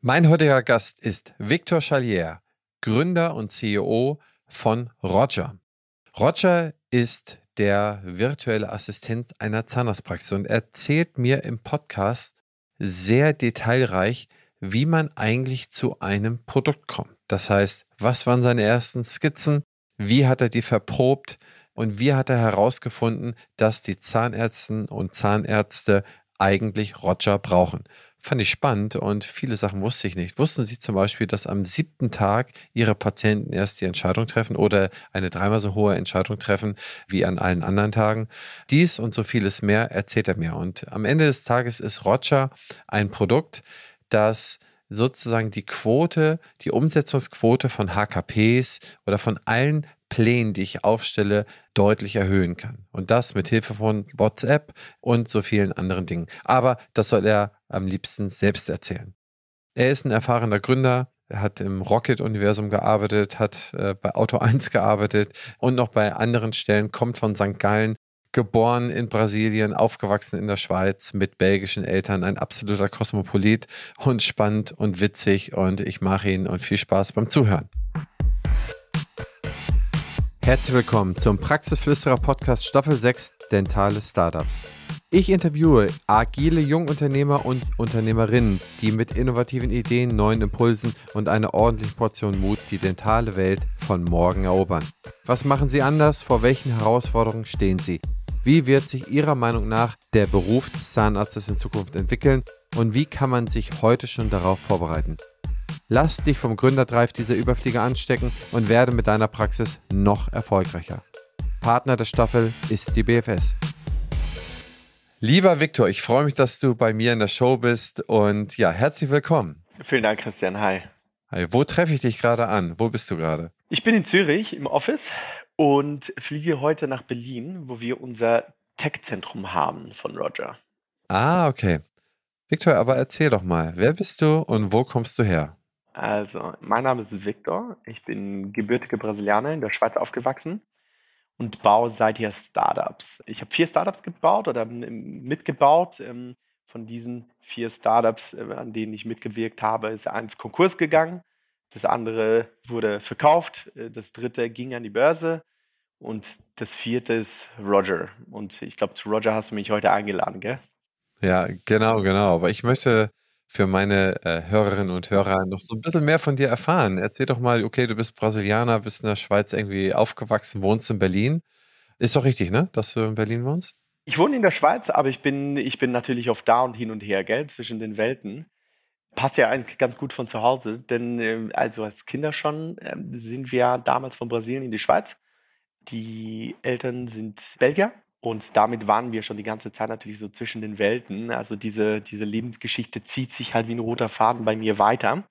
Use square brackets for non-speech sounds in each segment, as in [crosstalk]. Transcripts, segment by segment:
Mein heutiger Gast ist Victor Chalier, Gründer und CEO von Roger. Roger ist der virtuelle Assistent einer Zahnarztpraxis und erzählt mir im Podcast sehr detailreich, wie man eigentlich zu einem Produkt kommt. Das heißt, was waren seine ersten Skizzen? Wie hat er die verprobt? Und wie hat er herausgefunden, dass die Zahnärztinnen und Zahnärzte eigentlich Roger brauchen? Fand ich spannend und viele Sachen wusste ich nicht. Wussten Sie zum Beispiel, dass am siebten Tag Ihre Patienten erst die Entscheidung treffen oder eine dreimal so hohe Entscheidung treffen wie an allen anderen Tagen? Dies und so vieles mehr erzählt er mir. Und am Ende des Tages ist Roger ein Produkt, das sozusagen die Quote, die Umsetzungsquote von HKPs oder von allen Plänen, die ich aufstelle, deutlich erhöhen kann. Und das mit Hilfe von WhatsApp und so vielen anderen Dingen. Aber das soll er am liebsten selbst erzählen. Er ist ein erfahrener Gründer. Er hat im Rocket-Universum gearbeitet, hat äh, bei Auto [laughs] 1 gearbeitet und noch bei anderen Stellen, kommt von St. Gallen, geboren in Brasilien, aufgewachsen in der Schweiz mit belgischen Eltern, ein absoluter Kosmopolit und spannend und witzig und ich mache ihn und viel Spaß beim Zuhören. Herzlich willkommen zum Praxisflüsterer Podcast Staffel 6 Dentale Startups. Ich interviewe agile Jungunternehmer und Unternehmerinnen, die mit innovativen Ideen, neuen Impulsen und einer ordentlichen Portion Mut die dentale Welt von morgen erobern. Was machen sie anders? Vor welchen Herausforderungen stehen sie? Wie wird sich Ihrer Meinung nach der Beruf des Zahnarztes in Zukunft entwickeln und wie kann man sich heute schon darauf vorbereiten? Lass dich vom Gründerdrive dieser Überflieger anstecken und werde mit deiner Praxis noch erfolgreicher. Partner der Staffel ist die BFS. Lieber Viktor, ich freue mich, dass du bei mir in der Show bist und ja, herzlich willkommen. Vielen Dank, Christian. Hi. Hi. Wo treffe ich dich gerade an? Wo bist du gerade? Ich bin in Zürich im Office und fliege heute nach Berlin, wo wir unser Tech-Zentrum haben von Roger. Ah, okay. Viktor, aber erzähl doch mal, wer bist du und wo kommst du her? Also, mein Name ist Victor. Ich bin gebürtige Brasilianer in der Schweiz aufgewachsen und baue seither Startups. Ich habe vier Startups gebaut oder mitgebaut. Ähm, von diesen vier Startups, äh, an denen ich mitgewirkt habe, ist eins Konkurs gegangen. Das andere wurde verkauft. Äh, das dritte ging an die Börse. Und das vierte ist Roger. Und ich glaube, zu Roger hast du mich heute eingeladen, gell? Ja, genau, genau. Aber ich möchte für meine äh, Hörerinnen und Hörer noch so ein bisschen mehr von dir erfahren. Erzähl doch mal, okay, du bist Brasilianer, bist in der Schweiz irgendwie aufgewachsen, wohnst in Berlin. Ist doch richtig, ne, dass du in Berlin wohnst? Ich wohne in der Schweiz, aber ich bin, ich bin natürlich oft da und hin und her, gell, zwischen den Welten. Passt ja eigentlich ganz gut von zu Hause, denn äh, also als Kinder schon äh, sind wir damals von Brasilien in die Schweiz. Die Eltern sind Belgier und damit waren wir schon die ganze Zeit natürlich so zwischen den Welten. Also diese, diese Lebensgeschichte zieht sich halt wie ein roter Faden bei mir weiter.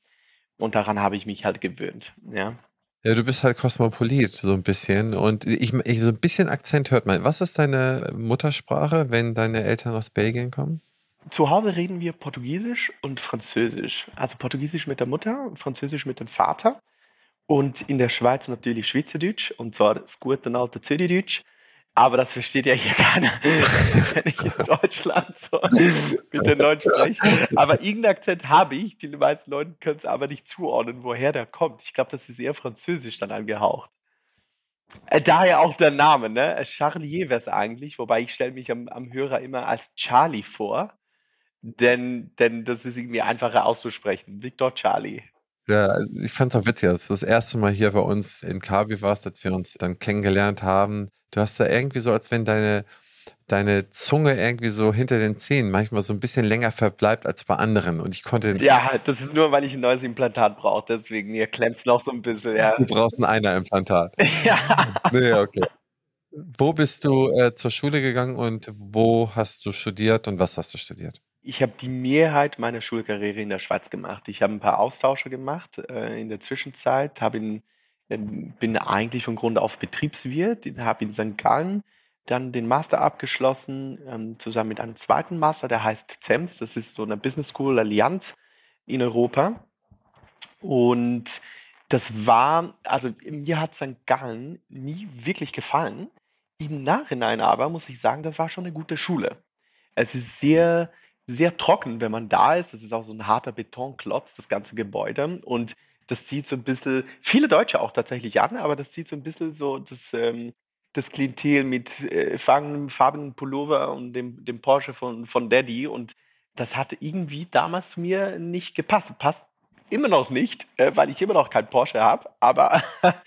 Und daran habe ich mich halt gewöhnt. Ja. Ja, du bist halt Kosmopolit, so ein bisschen. Und ich, ich, so ein bisschen Akzent hört man. Was ist deine Muttersprache, wenn deine Eltern aus Belgien kommen? Zu Hause reden wir Portugiesisch und Französisch. Also Portugiesisch mit der Mutter, Französisch mit dem Vater. Und in der Schweiz natürlich Schweizerdeutsch, und zwar das gute alte Zürichdeutsch. Aber das versteht ja hier [laughs] keiner, wenn ich in Deutschland so mit den Leuten spreche. Aber irgendeinen Akzent habe ich. Die meisten Leute können es aber nicht zuordnen, woher der kommt. Ich glaube, das ist eher französisch dann angehaucht. Äh, daher auch der Name, ne? Charlier wäre es eigentlich, wobei ich stelle mich am, am Hörer immer als Charlie vor. Denn, denn das ist irgendwie einfacher auszusprechen. Victor Charlie. Ja, ich fand es auch witzig, als du das erste Mal hier bei uns in Kabi warst, als wir uns dann kennengelernt haben. Du hast da irgendwie so, als wenn deine, deine Zunge irgendwie so hinter den Zähnen manchmal so ein bisschen länger verbleibt als bei anderen. Und ich konnte. Ja, das ist nur, weil ich ein neues Implantat brauche. Deswegen, ihr klemmt es noch so ein bisschen. Ja. Du brauchst ein Einer-Implantat. [laughs] ja. Nee, okay. Wo bist du äh, zur Schule gegangen und wo hast du studiert und was hast du studiert? Ich habe die Mehrheit meiner Schulkarriere in der Schweiz gemacht. Ich habe ein paar Austausche gemacht äh, in der Zwischenzeit, in, äh, bin eigentlich von Grund auf Betriebswirt, habe in St. Gallen dann den Master abgeschlossen, ähm, zusammen mit einem zweiten Master, der heißt ZEMS, das ist so eine Business School Allianz in Europa. Und das war, also mir hat St. Gallen nie wirklich gefallen. Im Nachhinein aber muss ich sagen, das war schon eine gute Schule. Es ist sehr sehr trocken, wenn man da ist. Das ist auch so ein harter Betonklotz, das ganze Gebäude. Und das zieht so ein bisschen, viele Deutsche auch tatsächlich an, aber das zieht so ein bisschen so das, ähm, das Klientel mit äh, farbenen Pullover und dem, dem Porsche von, von Daddy. Und das hatte irgendwie damals mir nicht gepasst. Passt immer noch nicht, äh, weil ich immer noch kein Porsche habe. Aber [laughs]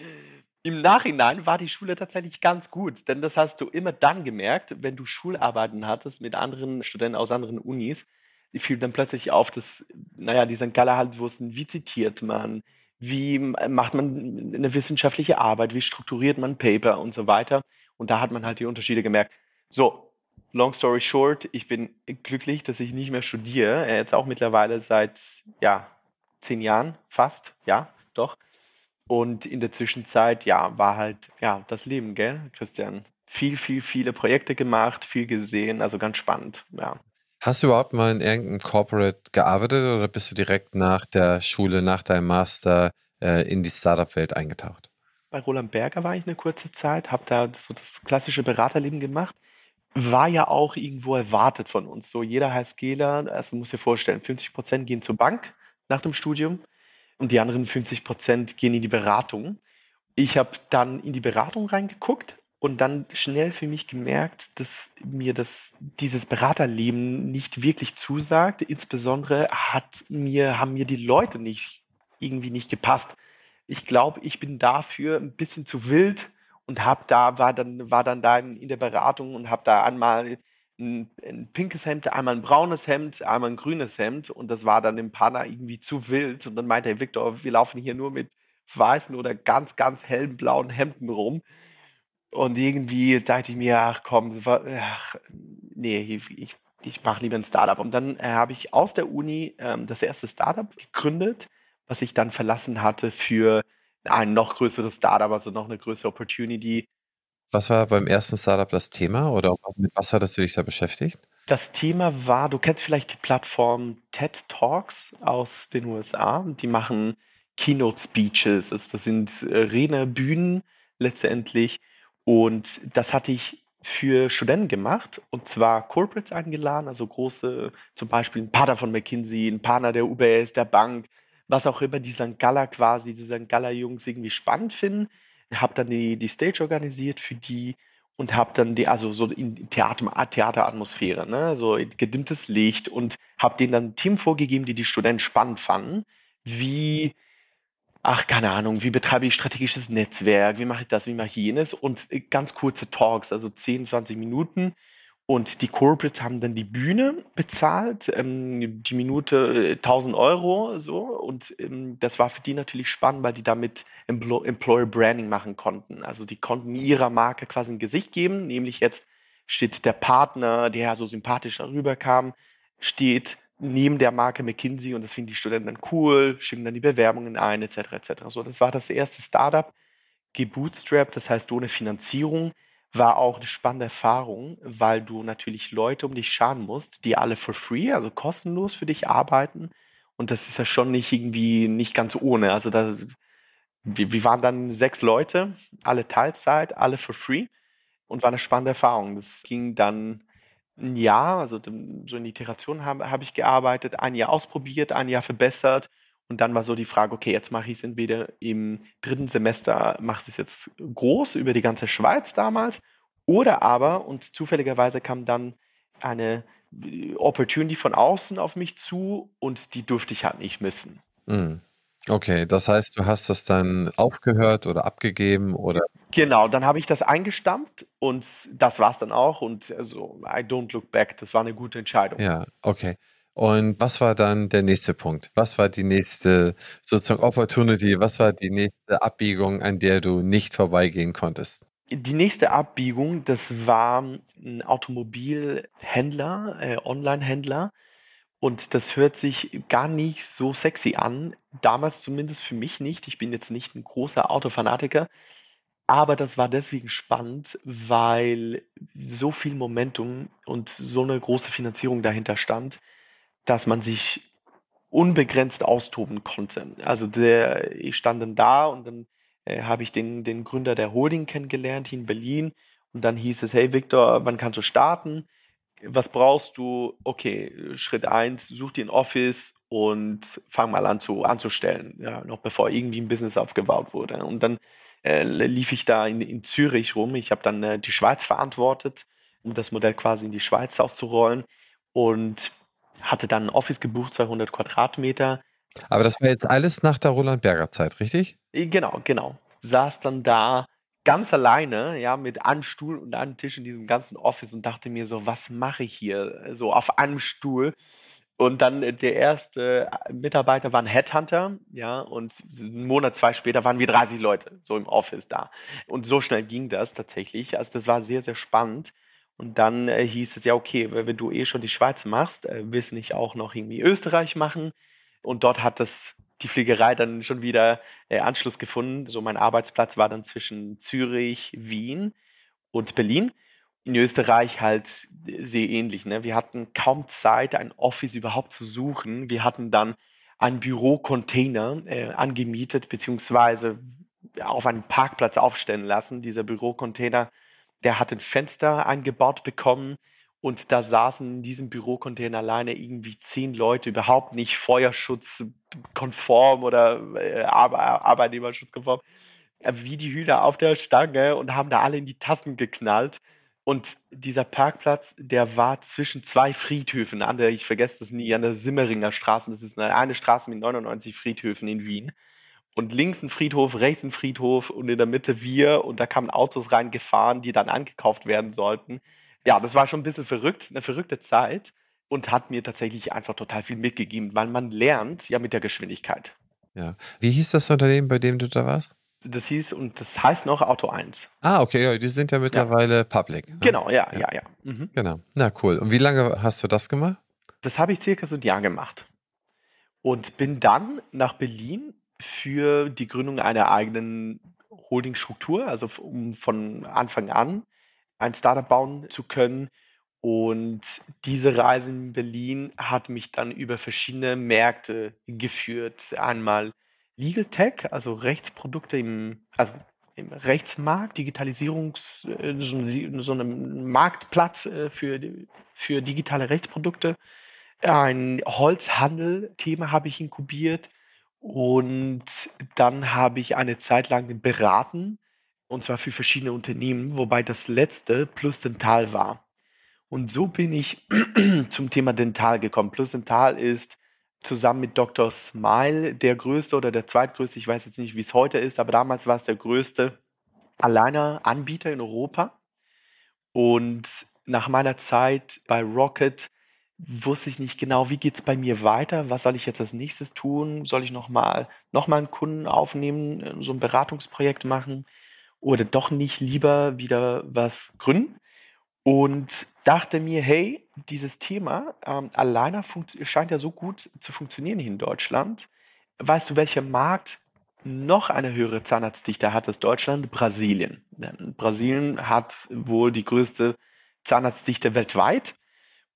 im Nachhinein war die Schule tatsächlich ganz gut, denn das hast du immer dann gemerkt, wenn du Schularbeiten hattest mit anderen Studenten aus anderen Unis. Die fiel dann plötzlich auf, dass, naja, die St. Galler halt wussten, wie zitiert man, wie macht man eine wissenschaftliche Arbeit, wie strukturiert man Paper und so weiter. Und da hat man halt die Unterschiede gemerkt. So, long story short, ich bin glücklich, dass ich nicht mehr studiere. Jetzt auch mittlerweile seit, ja, zehn Jahren fast, ja, doch. Und in der Zwischenzeit, ja, war halt, ja, das Leben, gell, Christian? Viel, viel, viele Projekte gemacht, viel gesehen, also ganz spannend, ja. Hast du überhaupt mal in irgendeinem Corporate gearbeitet oder bist du direkt nach der Schule, nach deinem Master äh, in die Startup-Welt eingetaucht? Bei Roland Berger war ich eine kurze Zeit, habe da so das klassische Beraterleben gemacht. War ja auch irgendwo erwartet von uns. So jeder HSGler, also muss dir vorstellen, 50 Prozent gehen zur Bank nach dem Studium und die anderen 50 Prozent gehen in die Beratung. Ich habe dann in die Beratung reingeguckt und dann schnell für mich gemerkt, dass mir das, dieses Beraterleben nicht wirklich zusagt. Insbesondere hat mir, haben mir die Leute nicht, irgendwie nicht gepasst. Ich glaube, ich bin dafür ein bisschen zu wild und habe da, war dann, war dann da in, in der Beratung und habe da einmal ein, ein, pinkes Hemd, einmal ein braunes Hemd, einmal ein grünes Hemd. Und das war dann dem Partner irgendwie zu wild. Und dann meinte er, Victor, wir laufen hier nur mit weißen oder ganz, ganz hellen blauen Hemden rum. Und irgendwie dachte ich mir, ach komm, ach, nee, ich, ich, mache lieber ein Startup. Und dann äh, habe ich aus der Uni ähm, das erste Startup gegründet, was ich dann verlassen hatte für ein noch größeres Startup, also noch eine größere Opportunity was war beim ersten Startup das Thema oder mit was hattest du dich da beschäftigt? Das Thema war, du kennst vielleicht die Plattform TED Talks aus den USA. Die machen Keynote Speeches. Also das sind äh, Rednerbühnen letztendlich. Und das hatte ich für Studenten gemacht und zwar Corporates eingeladen, also große, zum Beispiel ein Partner von McKinsey, ein Partner der UBS, der Bank, was auch immer die St. Galler quasi, die St. Galler Jungs irgendwie spannend finden habe dann die, die Stage organisiert für die und habe dann die, also so in Theater, Theateratmosphäre, ne, so gedimmtes Licht und habe denen dann Team vorgegeben, die die Studenten spannend fanden, wie, ach, keine Ahnung, wie betreibe ich strategisches Netzwerk, wie mache ich das, wie mache ich jenes und ganz kurze Talks, also 10, 20 Minuten und die Corporates haben dann die Bühne bezahlt, ähm, die Minute 1000 äh, Euro so. Und ähm, das war für die natürlich spannend, weil die damit Employer Branding machen konnten. Also die konnten ihrer Marke quasi ein Gesicht geben, nämlich jetzt steht der Partner, der so sympathisch darüber kam, steht neben der Marke McKinsey und das finden die Studenten dann cool, schicken dann die Bewerbungen ein, etc. etc. So, das war das erste Startup, gebootstrapped, das heißt ohne Finanzierung war auch eine spannende Erfahrung, weil du natürlich Leute um dich scharen musst, die alle for free, also kostenlos für dich arbeiten. Und das ist ja schon nicht irgendwie nicht ganz ohne. Also da, wir, wir waren dann sechs Leute, alle Teilzeit, alle for free und war eine spannende Erfahrung. Das ging dann ein Jahr, also so in Iteration habe hab ich gearbeitet, ein Jahr ausprobiert, ein Jahr verbessert und dann war so die Frage, okay, jetzt mache ich es entweder im dritten Semester, mache ich es jetzt groß über die ganze Schweiz damals, oder aber, und zufälligerweise kam dann eine Opportunity von außen auf mich zu und die durfte ich halt nicht missen. Mhm. Okay, das heißt, du hast das dann aufgehört oder abgegeben oder? Genau, dann habe ich das eingestampft und das war es dann auch und also I don't look back, das war eine gute Entscheidung. Ja, okay. Und was war dann der nächste Punkt? Was war die nächste sozusagen Opportunity? Was war die nächste Abbiegung, an der du nicht vorbeigehen konntest? Die nächste Abbiegung, das war ein Automobilhändler, äh, Online-Händler. Und das hört sich gar nicht so sexy an. Damals zumindest für mich nicht. Ich bin jetzt nicht ein großer Autofanatiker. Aber das war deswegen spannend, weil so viel Momentum und so eine große Finanzierung dahinter stand dass man sich unbegrenzt austoben konnte. Also der, ich stand dann da und dann äh, habe ich den, den Gründer der Holding kennengelernt hier in Berlin und dann hieß es, hey Victor, wann kannst du starten? Was brauchst du? Okay, Schritt eins, such dir ein Office und fang mal an zu anzustellen, ja, noch bevor irgendwie ein Business aufgebaut wurde. Und dann äh, lief ich da in, in Zürich rum. Ich habe dann äh, die Schweiz verantwortet, um das Modell quasi in die Schweiz auszurollen und hatte dann ein Office gebucht, 200 Quadratmeter. Aber das war jetzt alles nach der Roland Berger Zeit, richtig? Äh, genau, genau. Saß dann da ganz alleine, ja, mit einem Stuhl und einem Tisch in diesem ganzen Office und dachte mir so, was mache ich hier? So auf einem Stuhl. Und dann äh, der erste äh, Mitarbeiter war ein Headhunter, ja, und einen Monat, zwei später waren wir 30 Leute so im Office da. Und so schnell ging das tatsächlich. Also das war sehr, sehr spannend. Und dann äh, hieß es ja, okay, wenn du eh schon die Schweiz machst, äh, willst du nicht auch noch irgendwie Österreich machen? Und dort hat das die Fliegerei dann schon wieder äh, Anschluss gefunden. So mein Arbeitsplatz war dann zwischen Zürich, Wien und Berlin in Österreich halt sehr ähnlich. Ne? Wir hatten kaum Zeit, ein Office überhaupt zu suchen. Wir hatten dann einen Bürocontainer äh, angemietet, beziehungsweise auf einen Parkplatz aufstellen lassen. Dieser Bürocontainer, der hat ein Fenster eingebaut bekommen und da saßen in diesem Bürocontainer alleine irgendwie zehn Leute, überhaupt nicht feuerschutzkonform oder äh, Arbeitnehmerschutzkonform, wie die Hühner auf der Stange und haben da alle in die Tassen geknallt. Und dieser Parkplatz, der war zwischen zwei Friedhöfen an der, ich vergesse das nie, an der Simmeringer Straße. Das ist eine, eine Straße mit 99 Friedhöfen in Wien. Und links ein Friedhof, rechts ein Friedhof und in der Mitte wir. Und da kamen Autos reingefahren, die dann angekauft werden sollten. Ja, das war schon ein bisschen verrückt, eine verrückte Zeit und hat mir tatsächlich einfach total viel mitgegeben, weil man lernt ja mit der Geschwindigkeit. Ja. Wie hieß das Unternehmen, bei dem du da warst? das hieß und das heißt noch Auto 1. Ah, okay, ja, die sind ja mittlerweile ja. public. Ne? Genau, ja, ja, ja. ja. Mhm. Genau. Na cool. Und wie lange hast du das gemacht? Das habe ich circa so ein Jahr gemacht. Und bin dann nach Berlin für die Gründung einer eigenen Holdingstruktur, also um von Anfang an ein Startup bauen zu können. Und diese Reise in Berlin hat mich dann über verschiedene Märkte geführt. Einmal Legal Tech, also Rechtsprodukte im, also im Rechtsmarkt, Digitalisierungs, äh, so, so einem Marktplatz äh, für, für digitale Rechtsprodukte. Ein Holzhandel-Thema habe ich inkubiert und dann habe ich eine Zeit lang beraten und zwar für verschiedene Unternehmen, wobei das letzte Plus Dental war. Und so bin ich [clears throat] zum Thema Dental gekommen. Plus Dental ist zusammen mit Dr. Smile der größte oder der zweitgrößte, ich weiß jetzt nicht, wie es heute ist, aber damals war es der größte alleine Anbieter in Europa. Und nach meiner Zeit bei Rocket wusste ich nicht genau, wie geht es bei mir weiter, was soll ich jetzt als nächstes tun, soll ich nochmal noch mal einen Kunden aufnehmen, so ein Beratungsprojekt machen oder doch nicht lieber wieder was gründen und dachte mir, hey, dieses Thema ähm, alleine scheint ja so gut zu funktionieren hier in Deutschland. Weißt du, welcher Markt noch eine höhere Zahnarztdichte hat als Deutschland? Brasilien. Denn Brasilien hat wohl die größte Zahnarztdichte weltweit.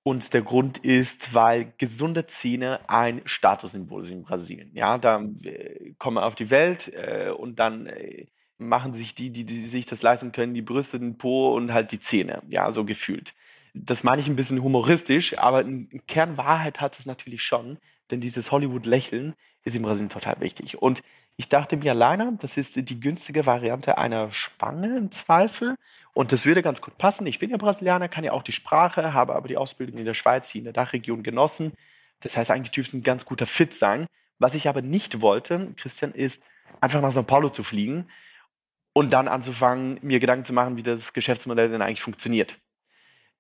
Und der Grund ist, weil gesunde Zähne ein Statussymbol sind in Brasilien. Ja, da äh, kommen wir auf die Welt äh, und dann äh, machen sich die, die, die sich das leisten können, die Brüste, den Po und halt die Zähne. Ja, so gefühlt. Das meine ich ein bisschen humoristisch, aber in Kernwahrheit hat es natürlich schon, denn dieses Hollywood-Lächeln ist in Brasilien total wichtig. Und ich dachte mir alleine, das ist die günstige Variante einer Spange im Zweifel. Und das würde ganz gut passen. Ich bin ja Brasilianer, kann ja auch die Sprache, habe aber die Ausbildung in der Schweiz, hier in der Dachregion genossen. Das heißt, eigentlich dürfte es ein ganz guter Fit sein. Was ich aber nicht wollte, Christian, ist einfach nach São Paulo zu fliegen und dann anzufangen, mir Gedanken zu machen, wie das Geschäftsmodell denn eigentlich funktioniert.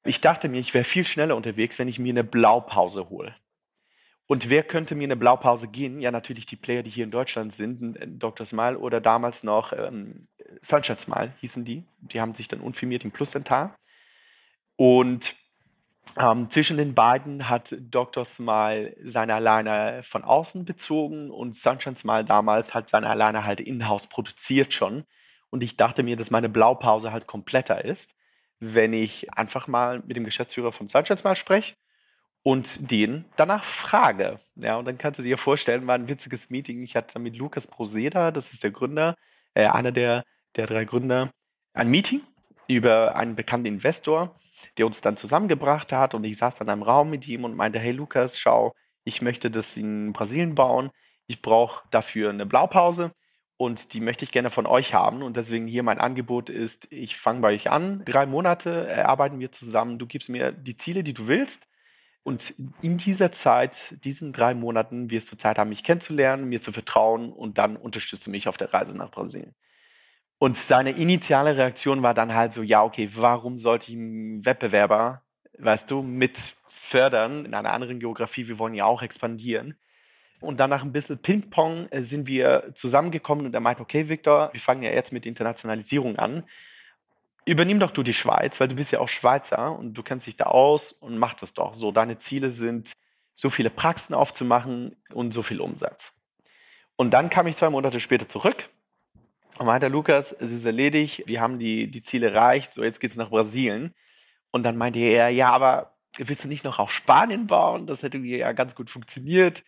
Ich dachte mir, ich wäre viel schneller unterwegs, wenn ich mir eine Blaupause hole. Und wer könnte mir eine Blaupause gehen? Ja, natürlich die Player, die hier in Deutschland sind, Dr. Smile oder damals noch ähm, Sunshine Smile hießen die. Die haben sich dann unfirmiert im Plus-Dental. Und ähm, zwischen den beiden hat Dr. Smile seine Alleine von außen bezogen und Sunshine Smile damals hat seine Alleine halt in-house produziert schon. Und ich dachte mir, dass meine Blaupause halt kompletter ist wenn ich einfach mal mit dem Geschäftsführer von Sunshine mal spreche und den danach frage. Ja, und dann kannst du dir vorstellen, war ein witziges Meeting. Ich hatte mit Lukas Proseda, das ist der Gründer, äh, einer der, der drei Gründer, ein Meeting über einen bekannten Investor. der uns dann zusammengebracht hat. Und ich saß dann einem Raum mit ihm und meinte, hey Lukas, schau, ich möchte das in Brasilien bauen. Ich brauche dafür eine Blaupause und die möchte ich gerne von euch haben. Und deswegen hier mein Angebot ist, ich fange bei euch an. Drei Monate arbeiten wir zusammen. Du gibst mir die Ziele, die du willst. Und in dieser Zeit, diesen drei Monaten, wirst du Zeit haben, mich kennenzulernen, mir zu vertrauen und dann unterstützt du mich auf der Reise nach Brasilien. Und seine initiale Reaktion war dann halt so, ja, okay, warum sollte ich einen Wettbewerber, weißt du, mit fördern in einer anderen Geografie? Wir wollen ja auch expandieren. Und dann nach ein bisschen Ping-Pong äh, sind wir zusammengekommen und er meinte, okay, Victor, wir fangen ja jetzt mit Internationalisierung an. Übernimm doch du die Schweiz, weil du bist ja auch Schweizer und du kennst dich da aus und mach das doch. So, deine Ziele sind, so viele Praxen aufzumachen und so viel Umsatz. Und dann kam ich zwei Monate später zurück und meinte, Lukas, es ist erledigt, wir haben die, die Ziele erreicht, so jetzt geht's nach Brasilien. Und dann meinte er, ja, aber willst du nicht noch auf Spanien bauen? Das hätte ja ganz gut funktioniert.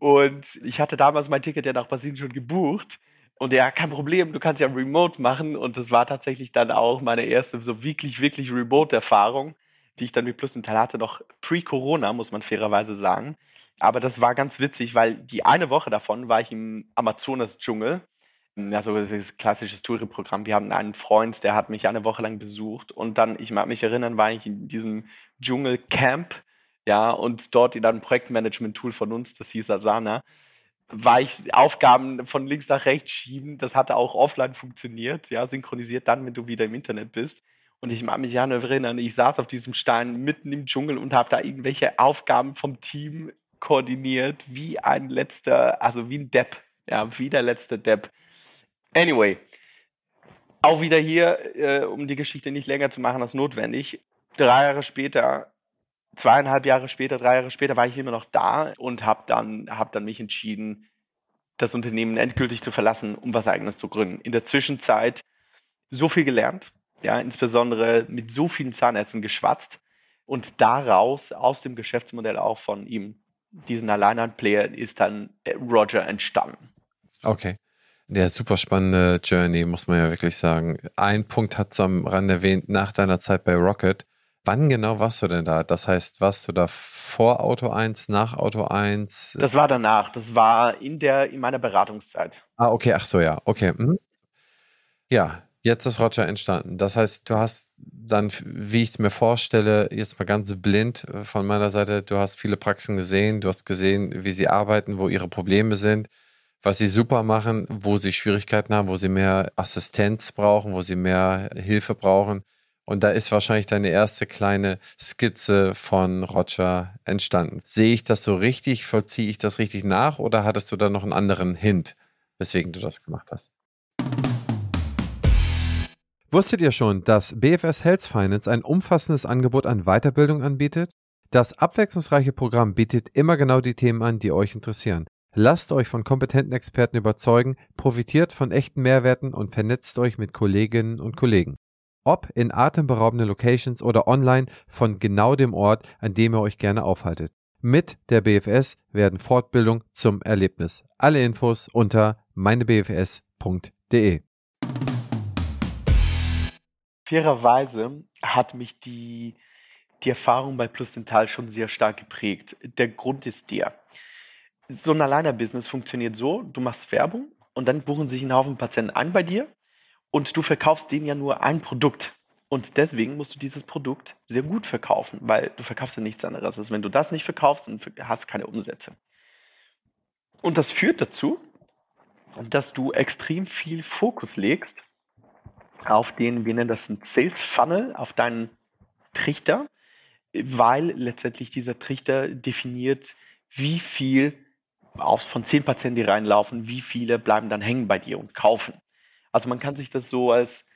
Und ich hatte damals mein Ticket ja nach Brasilien schon gebucht. Und ja, kein Problem, du kannst ja remote machen. Und das war tatsächlich dann auch meine erste so wirklich, wirklich Remote-Erfahrung, die ich dann mit Plus Teil hatte, noch pre-Corona, muss man fairerweise sagen. Aber das war ganz witzig, weil die eine Woche davon war ich im Amazonas-Dschungel. Ja, so das klassisches Touri-Programm. Wir haben einen Freund, der hat mich eine Woche lang besucht. Und dann, ich mag mich erinnern, war ich in diesem Dschungelcamp ja, und dort in einem Projektmanagement-Tool von uns, das hieß Asana, war ich Aufgaben von links nach rechts schieben. Das hatte auch offline funktioniert, ja, synchronisiert dann, wenn du wieder im Internet bist. Und ich mag mich ja noch erinnern, ich saß auf diesem Stein mitten im Dschungel und habe da irgendwelche Aufgaben vom Team koordiniert, wie ein letzter, also wie ein Depp, ja, wie der letzte Depp. Anyway, auch wieder hier, äh, um die Geschichte nicht länger zu machen als notwendig. Drei Jahre später zweieinhalb Jahre später, drei Jahre später war ich immer noch da und habe dann, hab dann mich entschieden, das Unternehmen endgültig zu verlassen, um was eigenes zu gründen. In der Zwischenzeit so viel gelernt, ja, insbesondere mit so vielen Zahnärzten geschwatzt und daraus, aus dem Geschäftsmodell auch von ihm, diesen Alleinhand-Player, ist dann Roger entstanden. Okay. Der super spannende Journey, muss man ja wirklich sagen. Ein Punkt hat es am Rand erwähnt, nach deiner Zeit bei Rocket Wann genau warst du denn da? Das heißt, warst du da vor Auto 1, nach Auto 1? Das war danach. Das war in der in meiner Beratungszeit. Ah, okay, ach so, ja. Okay. Mhm. Ja, jetzt ist Roger entstanden. Das heißt, du hast dann, wie ich es mir vorstelle, jetzt mal ganz blind äh, von meiner Seite, du hast viele Praxen gesehen, du hast gesehen, wie sie arbeiten, wo ihre Probleme sind, was sie super machen, wo sie Schwierigkeiten haben, wo sie mehr Assistenz brauchen, wo sie mehr Hilfe brauchen. Und da ist wahrscheinlich deine erste kleine Skizze von Roger entstanden. Sehe ich das so richtig? Vollziehe ich das richtig nach? Oder hattest du da noch einen anderen Hint, weswegen du das gemacht hast? Wusstet ihr schon, dass BFS Health Finance ein umfassendes Angebot an Weiterbildung anbietet? Das abwechslungsreiche Programm bietet immer genau die Themen an, die euch interessieren. Lasst euch von kompetenten Experten überzeugen, profitiert von echten Mehrwerten und vernetzt euch mit Kolleginnen und Kollegen ob in atemberaubende Locations oder online von genau dem Ort, an dem ihr euch gerne aufhaltet. Mit der BFS werden Fortbildung zum Erlebnis. Alle Infos unter meinebfs.de. Fairerweise hat mich die, die Erfahrung bei Plus Dental schon sehr stark geprägt. Der Grund ist der. So ein Alleiner-Business funktioniert so, du machst Werbung und dann buchen sich ein Haufen Patienten ein bei dir und du verkaufst denen ja nur ein Produkt. Und deswegen musst du dieses Produkt sehr gut verkaufen, weil du verkaufst ja nichts anderes. Also wenn du das nicht verkaufst, dann hast du keine Umsätze. Und das führt dazu, dass du extrem viel Fokus legst auf den, wir nennen das ein Sales Funnel, auf deinen Trichter, weil letztendlich dieser Trichter definiert, wie viel von zehn Patienten, die reinlaufen, wie viele bleiben dann hängen bei dir und kaufen. Also man kann sich das so als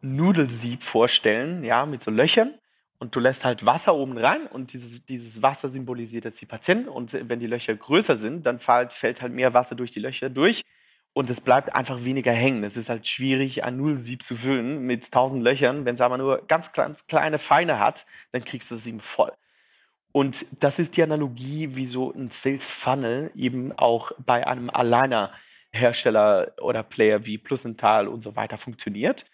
Nudelsieb vorstellen, ja, mit so Löchern. Und du lässt halt Wasser oben rein und dieses, dieses Wasser symbolisiert jetzt die Patienten. Und wenn die Löcher größer sind, dann fällt, halt mehr Wasser durch die Löcher durch und es bleibt einfach weniger hängen. Es ist halt schwierig, ein Nudelsieb zu füllen mit tausend Löchern. Wenn es aber nur ganz, ganz kleine Feine hat, dann kriegst du das eben voll. Und das ist die Analogie, wie so ein Sales Funnel eben auch bei einem Alleiner Hersteller oder Player wie Plusental und so weiter funktioniert.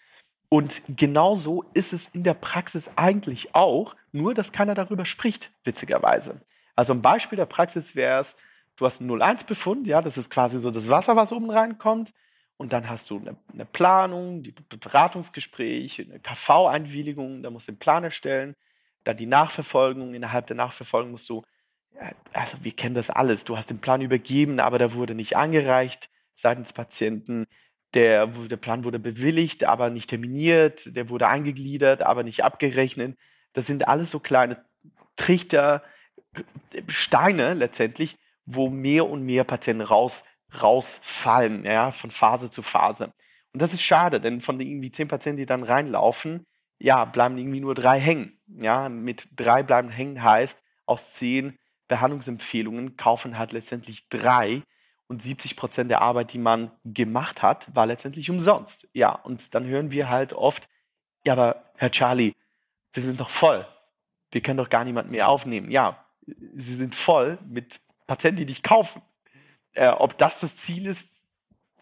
Und genauso ist es in der Praxis eigentlich auch, nur dass keiner darüber spricht, witzigerweise. Also ein Beispiel der Praxis wäre es, du hast einen 0-1-Befund, ja, das ist quasi so das Wasser, was oben reinkommt. Und dann hast du eine, eine Planung, die Beratungsgespräche, eine KV-Einwilligung, da musst du den Plan erstellen. Dann die Nachverfolgung, innerhalb der Nachverfolgung musst du, also wir kennen das alles, du hast den Plan übergeben, aber der wurde nicht angereicht seitens Patienten. Der, der Plan wurde bewilligt, aber nicht terminiert. Der wurde eingegliedert, aber nicht abgerechnet. Das sind alles so kleine Trichter, Steine letztendlich, wo mehr und mehr Patienten raus, rausfallen, ja, von Phase zu Phase. Und das ist schade, denn von den irgendwie zehn Patienten, die dann reinlaufen, ja, bleiben irgendwie nur drei hängen. Ja, mit drei bleiben hängen heißt, aus zehn Behandlungsempfehlungen kaufen halt letztendlich drei und 70 Prozent der Arbeit, die man gemacht hat, war letztendlich umsonst. Ja, und dann hören wir halt oft, ja, aber Herr Charlie, wir sind doch voll. Wir können doch gar niemanden mehr aufnehmen. Ja, sie sind voll mit Patienten, die dich kaufen. Äh, ob das das Ziel ist,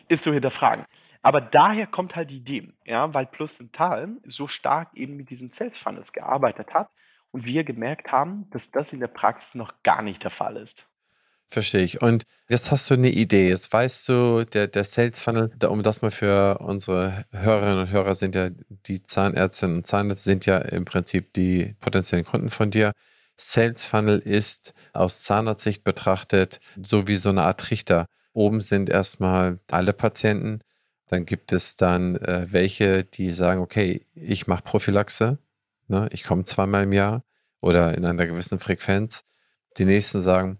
ist zu hinterfragen. Aber daher kommt halt die Idee, ja, weil Plus Dental so stark eben mit diesen Sales Funnels gearbeitet hat und wir gemerkt haben, dass das in der Praxis noch gar nicht der Fall ist. Verstehe ich. Und jetzt hast du eine Idee. Jetzt weißt du, der, der Sales Funnel, um das mal für unsere Hörerinnen und Hörer sind ja die Zahnärztinnen und Zahnärzte sind ja im Prinzip die potenziellen Kunden von dir. Sales Funnel ist aus Zahnarztsicht betrachtet so wie so eine Art Trichter. Oben sind erstmal alle Patienten. Dann gibt es dann äh, welche, die sagen, okay, ich mache Prophylaxe. Ne? Ich komme zweimal im Jahr oder in einer gewissen Frequenz. Die nächsten sagen,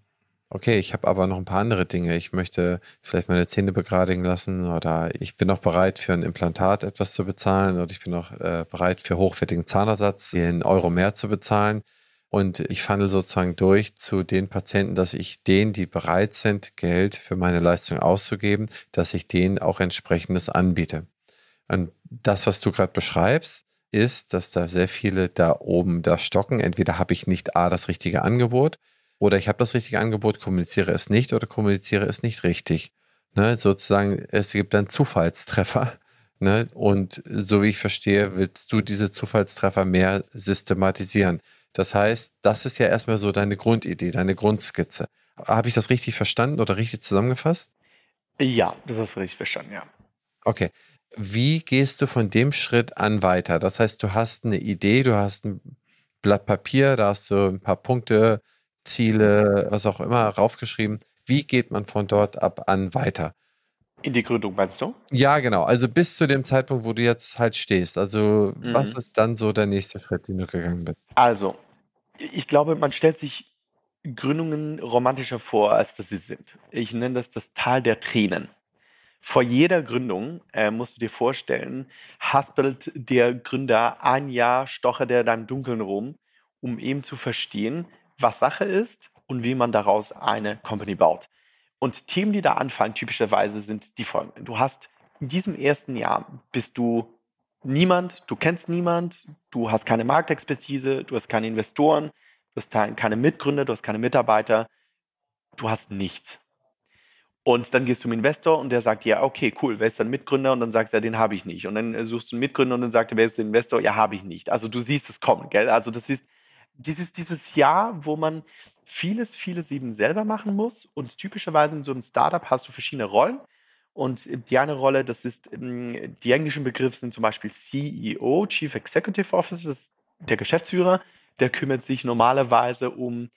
okay, ich habe aber noch ein paar andere Dinge. Ich möchte vielleicht meine Zähne begradigen lassen oder ich bin auch bereit für ein Implantat etwas zu bezahlen oder ich bin auch äh, bereit für hochwertigen Zahnersatz einen Euro mehr zu bezahlen. Und ich funnel sozusagen durch zu den Patienten, dass ich denen, die bereit sind, Geld für meine Leistung auszugeben, dass ich denen auch entsprechendes anbiete. Und das, was du gerade beschreibst, ist, dass da sehr viele da oben da stocken. Entweder habe ich nicht A, das richtige Angebot oder ich habe das richtige Angebot, kommuniziere es nicht oder kommuniziere es nicht richtig. Ne, sozusagen, es gibt dann Zufallstreffer. Ne? Und so wie ich verstehe, willst du diese Zufallstreffer mehr systematisieren. Das heißt, das ist ja erstmal so deine Grundidee, deine Grundskizze. Habe ich das richtig verstanden oder richtig zusammengefasst? Ja, das hast du richtig verstanden, ja. Okay. Wie gehst du von dem Schritt an weiter? Das heißt, du hast eine Idee, du hast ein Blatt Papier, da hast du ein paar Punkte, Ziele, was auch immer raufgeschrieben. Wie geht man von dort ab an weiter? In die Gründung meinst du? Ja, genau. Also bis zu dem Zeitpunkt, wo du jetzt halt stehst. Also mhm. was ist dann so der nächste Schritt, den du gegangen bist? Also, ich glaube, man stellt sich Gründungen romantischer vor, als dass sie sind. Ich nenne das das Tal der Tränen. Vor jeder Gründung äh, musst du dir vorstellen, haspelt der Gründer ein Jahr, stochert er da im Dunkeln rum, um eben zu verstehen, was Sache ist und wie man daraus eine Company baut. Und Themen, die da anfallen, typischerweise sind die folgenden. Du hast in diesem ersten Jahr bist du niemand, du kennst niemand, du hast keine Marktexpertise, du hast keine Investoren, du hast keine Mitgründer, du hast keine Mitarbeiter, du hast nichts. Und dann gehst du zum Investor und der sagt dir, okay, cool, wer ist dein Mitgründer? Und dann sagst du, ja, den habe ich nicht. Und dann suchst du einen Mitgründer und dann sagt er, wer ist der Investor? Ja, habe ich nicht. Also du siehst es kommen, gell? Also das ist dieses, dieses Jahr, wo man vieles, vieles eben selber machen muss. Und typischerweise in so einem Startup hast du verschiedene Rollen. Und die eine Rolle, das ist, ähm, die englischen Begriffe sind zum Beispiel CEO, Chief Executive Officer, das ist der Geschäftsführer, der kümmert sich normalerweise um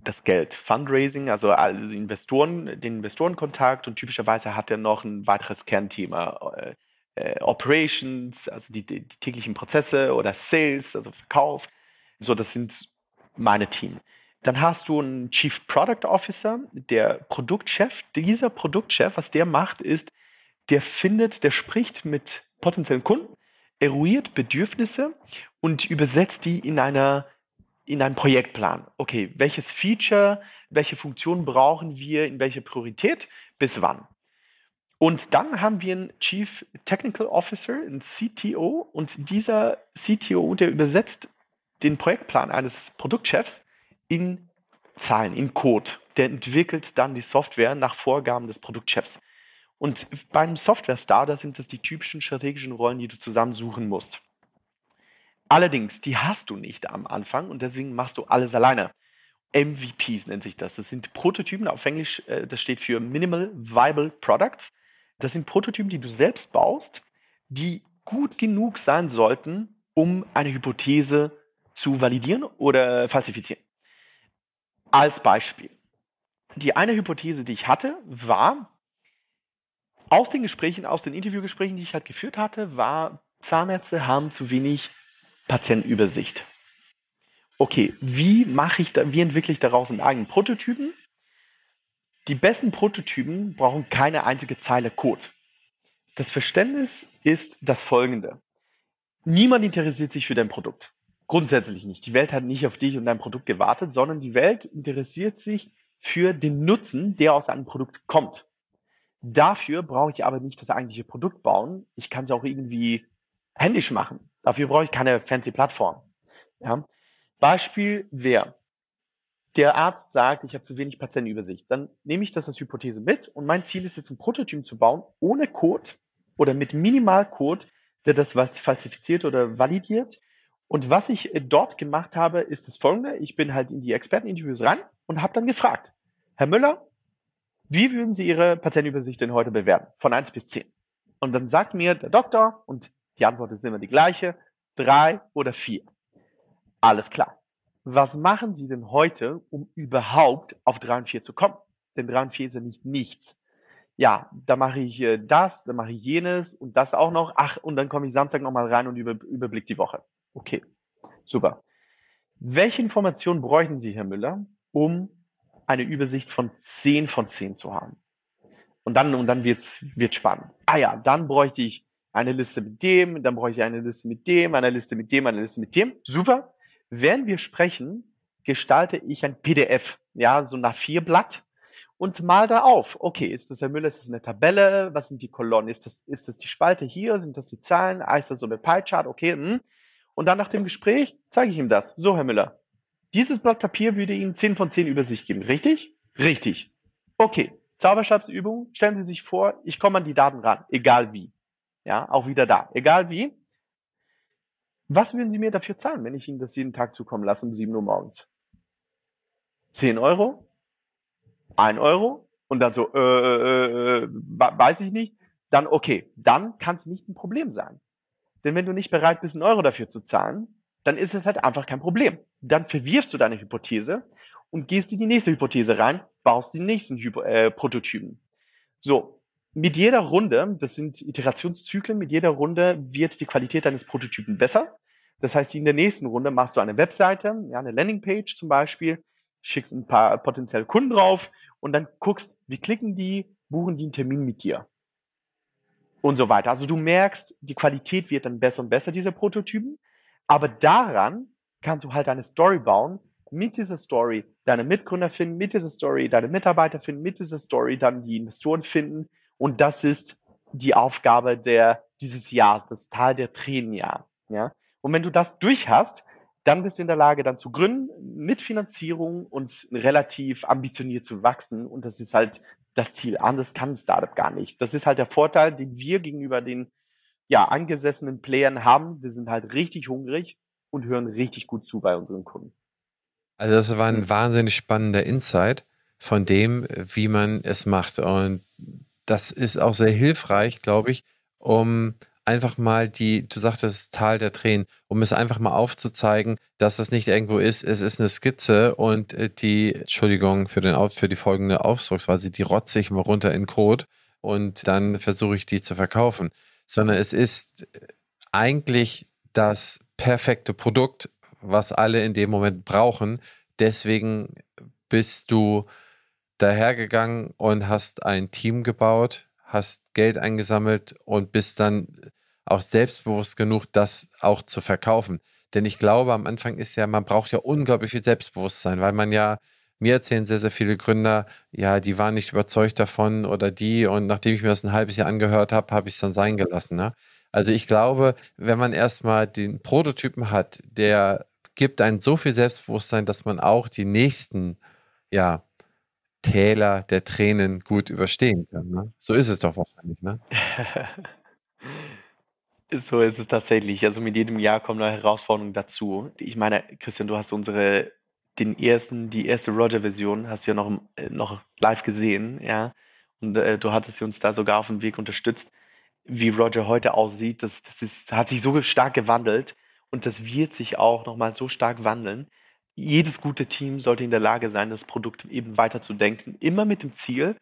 das Geld, Fundraising, also Investoren, den Investorenkontakt und typischerweise hat er noch ein weiteres Kernthema, äh, äh, Operations, also die, die, die täglichen Prozesse oder Sales, also Verkauf. So, das sind meine Team. Dann hast du einen Chief Product Officer, der Produktchef. Dieser Produktchef, was der macht, ist, der findet, der spricht mit potenziellen Kunden, eruiert Bedürfnisse und übersetzt die in einer in einen Projektplan. Okay, welches Feature, welche Funktion brauchen wir, in welche Priorität, bis wann? Und dann haben wir einen Chief Technical Officer, einen CTO, und dieser CTO, der übersetzt den Projektplan eines Produktchefs in Zahlen, in Code. Der entwickelt dann die Software nach Vorgaben des Produktchefs. Und beim Software-Star, da sind das die typischen strategischen Rollen, die du zusammensuchen musst. Allerdings, die hast du nicht am Anfang und deswegen machst du alles alleine. MVPs nennt sich das. Das sind Prototypen, auf Englisch, äh, das steht für Minimal Viable Products. Das sind Prototypen, die du selbst baust, die gut genug sein sollten, um eine Hypothese zu validieren oder falsifizieren. Als Beispiel. Die eine Hypothese, die ich hatte, war, aus den Gesprächen, aus den Interviewgesprächen, die ich halt geführt hatte, war, Zahnärzte haben zu wenig Patientenübersicht. Okay, wie mache ich da, wie entwickle ich daraus einen eigenen Prototypen? Die besten Prototypen brauchen keine einzige Zeile Code. Das Verständnis ist das folgende. Niemand interessiert sich für dein Produkt. Grundsätzlich nicht. Die Welt hat nicht auf dich und dein Produkt gewartet, sondern die Welt interessiert sich für den Nutzen, der aus einem Produkt kommt. Dafür brauche ich aber nicht das eigentliche Produkt bauen. Ich kann es auch irgendwie händisch machen. Dafür brauche ich keine fancy Plattform. Ja? Beispiel wäre, der Arzt sagt, ich habe zu wenig Patientenübersicht. Dann nehme ich das als Hypothese mit und mein Ziel ist jetzt, ein Prototyp zu bauen, ohne Code oder mit Minimalcode, der das falsifiziert oder validiert. Und was ich äh, dort gemacht habe, ist das folgende. Ich bin halt in die Experteninterviews rein und habe dann gefragt, Herr Müller, wie würden Sie Ihre Patientenübersicht denn heute bewerten? Von 1 bis 10. Und dann sagt mir der Doktor, und die Antwort ist immer die gleiche, drei oder vier. Alles klar. Was machen Sie denn heute, um überhaupt auf drei und vier zu kommen? Denn drei und vier ist ja nicht nichts. Ja, da mache ich äh, das, da mache ich jenes und das auch noch. Ach, und dann komme ich Samstag nochmal rein und über, überblick die Woche. Okay, super. Welche Informationen bräuchten Sie, Herr Müller, um eine Übersicht von 10 von 10 zu haben? Und dann, und dann wird's, wird spannend. Ah ja, dann bräuchte ich eine Liste mit dem, dann brauche ich eine Liste mit dem, eine Liste mit dem, eine Liste mit dem. Super. Während wir sprechen, gestalte ich ein PDF, ja, so nach vier Blatt und mal da auf. Okay, ist das Herr Müller, ist das eine Tabelle? Was sind die Kolonnen? Ist das, ist das die Spalte hier? Sind das die Zahlen? Ah, ist das so eine Pie-Chart? Okay. Hm. Und dann nach dem Gespräch zeige ich ihm das. So, Herr Müller, dieses Blatt Papier würde Ihnen 10 von 10 Übersicht geben, richtig? Richtig. Okay, Zauberstabsübung, stellen Sie sich vor, ich komme an die Daten ran, egal wie. Ja, auch wieder da. Egal wie. Was würden Sie mir dafür zahlen, wenn ich Ihnen das jeden Tag zukommen lasse um 7 Uhr morgens? 10 Euro? 1 Euro? Und dann so, äh, äh, äh, weiß ich nicht. Dann okay, dann kann es nicht ein Problem sein. Denn wenn du nicht bereit bist, einen Euro dafür zu zahlen, dann ist es halt einfach kein Problem. Dann verwirfst du deine Hypothese und gehst in die nächste Hypothese rein, baust die nächsten Hypo äh, Prototypen. So, mit jeder Runde, das sind Iterationszyklen, mit jeder Runde wird die Qualität deines Prototypen besser. Das heißt, in der nächsten Runde machst du eine Webseite, ja, eine Landingpage zum Beispiel, schickst ein paar potenzielle Kunden drauf und dann guckst, wie klicken die, buchen die einen Termin mit dir. Und so weiter. Also du merkst, die Qualität wird dann besser und besser, dieser Prototypen. Aber daran kannst du halt eine Story bauen, mit dieser Story deine Mitgründer finden, mit dieser Story deine Mitarbeiter finden, mit dieser Story dann die Investoren finden und das ist die Aufgabe der, dieses Jahres, das Tal der Tränenjahr. Ja? Und wenn du das durch hast, dann bist du in der Lage, dann zu gründen, mit Finanzierung und relativ ambitioniert zu wachsen. Und das ist halt das Ziel. Anders kann ein Startup gar nicht. Das ist halt der Vorteil, den wir gegenüber den ja, angesessenen Playern haben. Wir sind halt richtig hungrig und hören richtig gut zu bei unseren Kunden. Also das war ein wahnsinnig spannender Insight von dem, wie man es macht. Und das ist auch sehr hilfreich, glaube ich, um einfach mal die, du sagtest Tal der Tränen, um es einfach mal aufzuzeigen, dass das nicht irgendwo ist. Es ist eine Skizze und äh, die, Entschuldigung für, den, für die folgende Ausdrucksweise, die rotze ich mal runter in Code und dann versuche ich die zu verkaufen. Sondern es ist eigentlich das perfekte Produkt, was alle in dem Moment brauchen. Deswegen bist du dahergegangen und hast ein Team gebaut, hast Geld eingesammelt und bist dann auch selbstbewusst genug, das auch zu verkaufen. Denn ich glaube, am Anfang ist ja, man braucht ja unglaublich viel Selbstbewusstsein, weil man ja, mir erzählen sehr, sehr viele Gründer, ja, die waren nicht überzeugt davon oder die und nachdem ich mir das ein halbes Jahr angehört habe, habe ich es dann sein gelassen. Ne? Also ich glaube, wenn man erstmal den Prototypen hat, der gibt einen so viel Selbstbewusstsein, dass man auch die nächsten, ja, Täler der Tränen gut überstehen kann. Ne? So ist es doch wahrscheinlich, ne? [laughs] So ist es tatsächlich. Also mit jedem Jahr kommen neue Herausforderungen dazu. Ich meine, Christian, du hast unsere, den ersten, die erste Roger-Version hast du ja noch, äh, noch live gesehen, ja. Und äh, du hattest uns da sogar auf dem Weg unterstützt. Wie Roger heute aussieht, das, das ist, hat sich so stark gewandelt und das wird sich auch nochmal so stark wandeln. Jedes gute Team sollte in der Lage sein, das Produkt eben weiterzudenken, immer mit dem Ziel,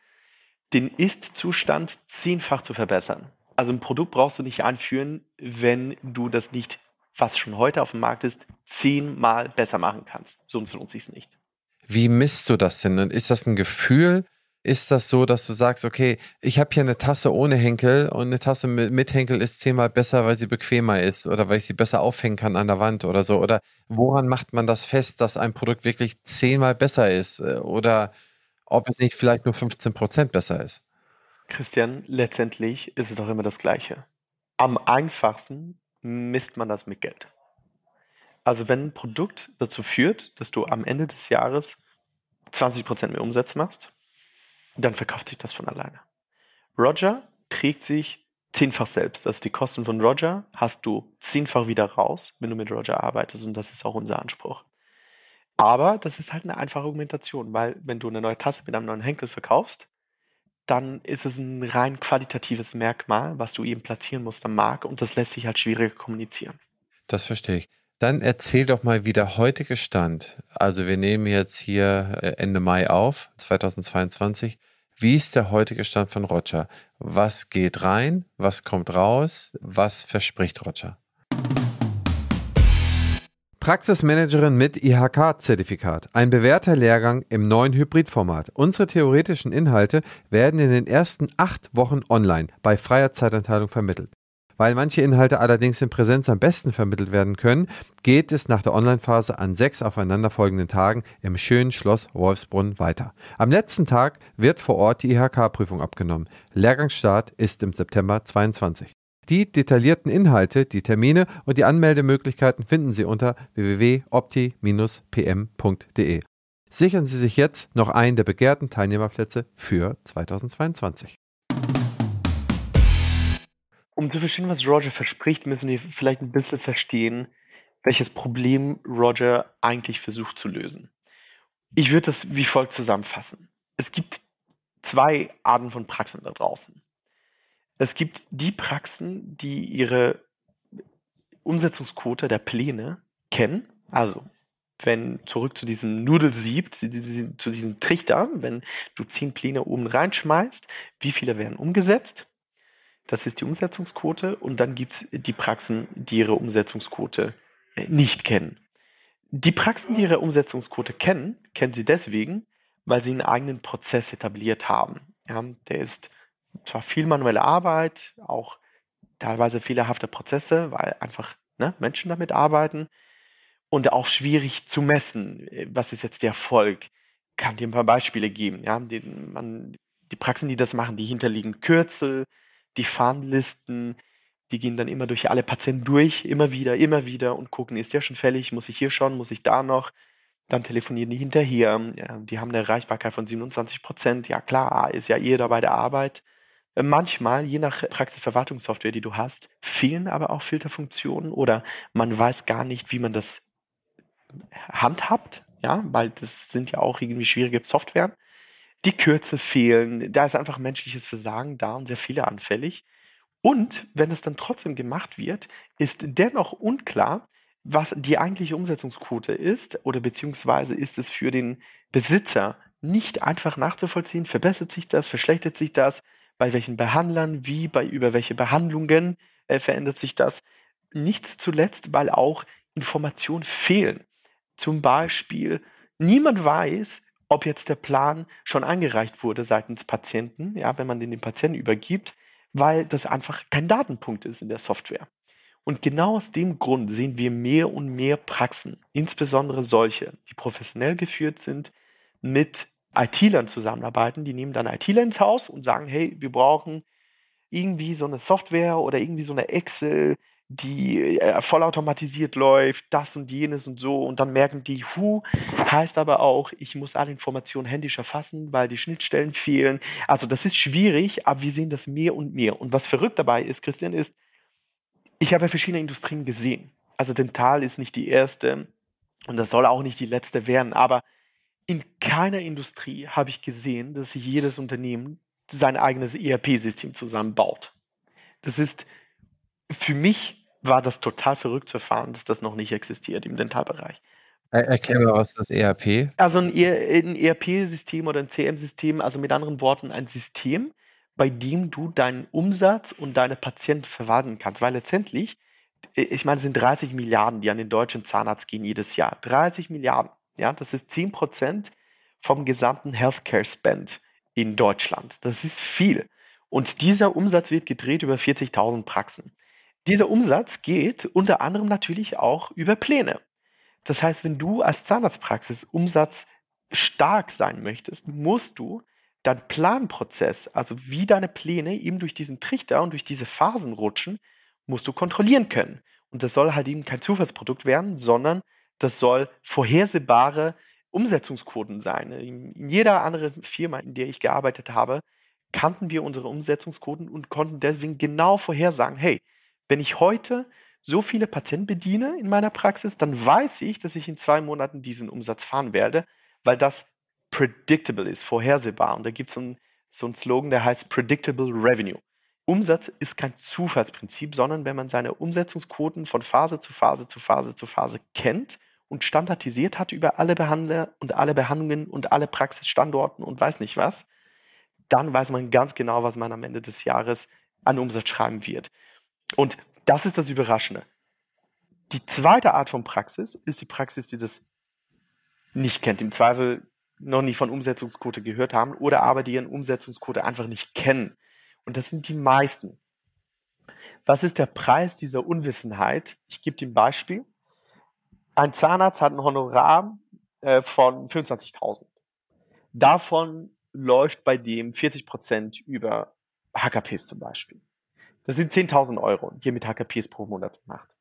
den Ist-Zustand zehnfach zu verbessern. Also ein Produkt brauchst du nicht einführen, wenn du das nicht, was schon heute auf dem Markt ist, zehnmal besser machen kannst. Sonst lohnt sich nicht. Wie misst du das denn? Und ist das ein Gefühl? Ist das so, dass du sagst, okay, ich habe hier eine Tasse ohne Henkel und eine Tasse mit, mit Henkel ist zehnmal besser, weil sie bequemer ist oder weil ich sie besser aufhängen kann an der Wand oder so? Oder woran macht man das fest, dass ein Produkt wirklich zehnmal besser ist? Oder ob es nicht vielleicht nur 15 Prozent besser ist? Christian, letztendlich ist es doch immer das Gleiche. Am einfachsten misst man das mit Geld. Also wenn ein Produkt dazu führt, dass du am Ende des Jahres 20% mehr Umsatz machst, dann verkauft sich das von alleine. Roger trägt sich zehnfach selbst. Das ist die Kosten von Roger, hast du zehnfach wieder raus, wenn du mit Roger arbeitest und das ist auch unser Anspruch. Aber das ist halt eine einfache Argumentation, weil wenn du eine neue Tasse mit einem neuen Henkel verkaufst, dann ist es ein rein qualitatives Merkmal, was du eben platzieren musst am Markt und das lässt sich halt schwieriger kommunizieren. Das verstehe ich. Dann erzähl doch mal, wie der heutige Stand, also wir nehmen jetzt hier äh, Ende Mai auf, 2022. Wie ist der heutige Stand von Roger? Was geht rein? Was kommt raus? Was verspricht Roger? Praxismanagerin mit IHK-Zertifikat. Ein bewährter Lehrgang im neuen Hybridformat. Unsere theoretischen Inhalte werden in den ersten acht Wochen online bei freier Zeitanteilung vermittelt. Weil manche Inhalte allerdings in Präsenz am besten vermittelt werden können, geht es nach der Online-Phase an sechs aufeinanderfolgenden Tagen im schönen Schloss Wolfsbrunn weiter. Am letzten Tag wird vor Ort die IHK-Prüfung abgenommen. Lehrgangsstart ist im September 22. Die detaillierten Inhalte, die Termine und die Anmeldemöglichkeiten finden Sie unter www.opti-pm.de. Sichern Sie sich jetzt noch einen der begehrten Teilnehmerplätze für 2022. Um zu verstehen, was Roger verspricht, müssen wir vielleicht ein bisschen verstehen, welches Problem Roger eigentlich versucht zu lösen. Ich würde das wie folgt zusammenfassen. Es gibt zwei Arten von Praxen da draußen. Es gibt die Praxen, die ihre Umsetzungsquote der Pläne kennen. Also, wenn zurück zu diesem Nudelsieb, zu diesem Trichter, wenn du zehn Pläne oben reinschmeißt, wie viele werden umgesetzt? Das ist die Umsetzungsquote. Und dann gibt es die Praxen, die ihre Umsetzungsquote äh, nicht kennen. Die Praxen, die ihre Umsetzungsquote kennen, kennen sie deswegen, weil sie einen eigenen Prozess etabliert haben. Ja, der ist zwar viel manuelle Arbeit, auch teilweise fehlerhafte Prozesse, weil einfach ne, Menschen damit arbeiten und auch schwierig zu messen, was ist jetzt der Erfolg. Kann dir ein paar Beispiele geben. Ja? Die, man, die Praxen, die das machen, die hinterliegen Kürzel, die Fahnenlisten, die gehen dann immer durch alle Patienten durch, immer wieder, immer wieder und gucken, ist der schon fällig, muss ich hier schon, muss ich da noch. Dann telefonieren die hinterher, die haben eine Erreichbarkeit von 27 Prozent. Ja klar, ist ja jeder bei der Arbeit. Äh, manchmal, je nach Praxisverwaltungssoftware, die du hast, fehlen aber auch Filterfunktionen oder man weiß gar nicht, wie man das handhabt, ja, weil das sind ja auch irgendwie schwierige Software. Die Kürze fehlen, da ist einfach menschliches Versagen da und sehr viele anfällig. Und wenn es dann trotzdem gemacht wird, ist dennoch unklar, was die eigentliche Umsetzungsquote ist oder beziehungsweise ist es für den Besitzer nicht einfach nachzuvollziehen, verbessert sich das, verschlechtert sich das, bei welchen Behandlern, wie, bei über welche Behandlungen äh, verändert sich das. Nicht zuletzt, weil auch Informationen fehlen. Zum Beispiel, niemand weiß, ob jetzt der Plan schon eingereicht wurde seitens Patienten, ja, wenn man den den Patienten übergibt, weil das einfach kein Datenpunkt ist in der Software. Und genau aus dem Grund sehen wir mehr und mehr Praxen, insbesondere solche, die professionell geführt sind, mit IT-Lern zusammenarbeiten. Die nehmen dann ITler ins Haus und sagen, hey, wir brauchen irgendwie so eine Software oder irgendwie so eine Excel, die äh, vollautomatisiert läuft, das und jenes und so. Und dann merken die, hu, heißt aber auch, ich muss alle Informationen händisch erfassen, weil die Schnittstellen fehlen. Also das ist schwierig, aber wir sehen das mehr und mehr. Und was verrückt dabei ist, Christian, ist, ich habe verschiedene Industrien gesehen. Also Dental ist nicht die erste und das soll auch nicht die letzte werden, aber in keiner Industrie habe ich gesehen, dass jedes Unternehmen sein eigenes ERP-System zusammenbaut. Das ist für mich war das total verrückt zu erfahren, dass das noch nicht existiert im Dentalbereich. Erklär mal, was ist das ERP? Also ein, ERP-System oder ein CM-System, also mit anderen Worten ein System, bei dem du deinen Umsatz und deine Patienten verwalten kannst. Weil letztendlich, äh, ich meine, es sind 30 Milliarden, die an den deutschen Zahnarzt gehen jedes Jahr. 30 Milliarden, ja, das ist 10 Prozent vom gesamten Healthcare-Spend in Deutschland. Das ist viel. Und dieser Umsatz wird gedreht über 40.000 Praxen. Dieser Umsatz geht unter anderem natürlich auch über Pläne. Das heißt, wenn du als Zahnarztpraxis Umsatz stark sein möchtest, musst du deinen Planprozess, also wie deine Pläne eben durch diesen Trichter und durch diese Phasen rutschen, musst du kontrollieren können. Und das soll halt eben kein Zufallsprodukt werden, sondern das soll vorhersehbare Umsetzungsquoten sein. In jeder anderen Firma, in der ich gearbeitet habe, kannten wir unsere Umsetzungsquoten und konnten deswegen genau vorhersagen, hey, wenn ich heute so viele Patienten bediene in meiner Praxis, dann weiß ich, dass ich in zwei Monaten diesen Umsatz fahren werde, weil das predictable ist, vorhersehbar. Und da gibt es so, so einen Slogan, der heißt Predictable Revenue. Umsatz ist kein Zufallsprinzip, sondern wenn man seine Umsetzungsquoten von Phase zu Phase zu Phase zu Phase kennt und standardisiert hat über alle Behandler und alle Behandlungen und alle Praxisstandorten und weiß nicht was, dann weiß man ganz genau, was man am Ende des Jahres an Umsatz schreiben wird. Und das ist das Überraschende. Die zweite Art von Praxis ist die Praxis, die das nicht kennt, im Zweifel noch nie von Umsetzungsquote gehört haben oder aber die ihren Umsetzungsquote einfach nicht kennen. Und das sind die meisten. Was ist der Preis dieser Unwissenheit? Ich gebe dir ein Beispiel. Ein Zahnarzt hat ein Honorar äh, von 25.000. Davon läuft bei dem 40 Prozent über HKPs zum Beispiel. Das sind 10.000 Euro, die ihr mit HKPs pro Monat macht.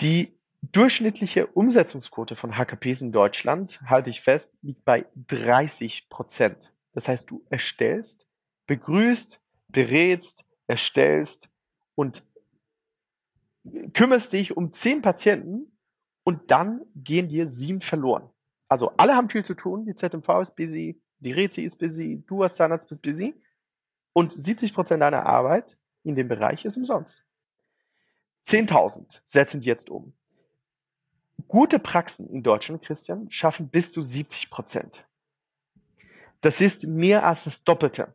Die durchschnittliche Umsetzungsquote von HKPs in Deutschland, halte ich fest, liegt bei 30 Prozent. Das heißt, du erstellst, begrüßt, berätst, erstellst und kümmerst dich um zehn Patienten und dann gehen dir sieben verloren. Also alle haben viel zu tun, die ZMV ist busy, die Rezi ist busy, du als Zahnarzt bist busy und 70 Prozent deiner Arbeit in dem Bereich ist umsonst. 10.000 setzen jetzt um. Gute Praxen in Deutschland, Christian, schaffen bis zu 70 Prozent. Das ist mehr als das Doppelte.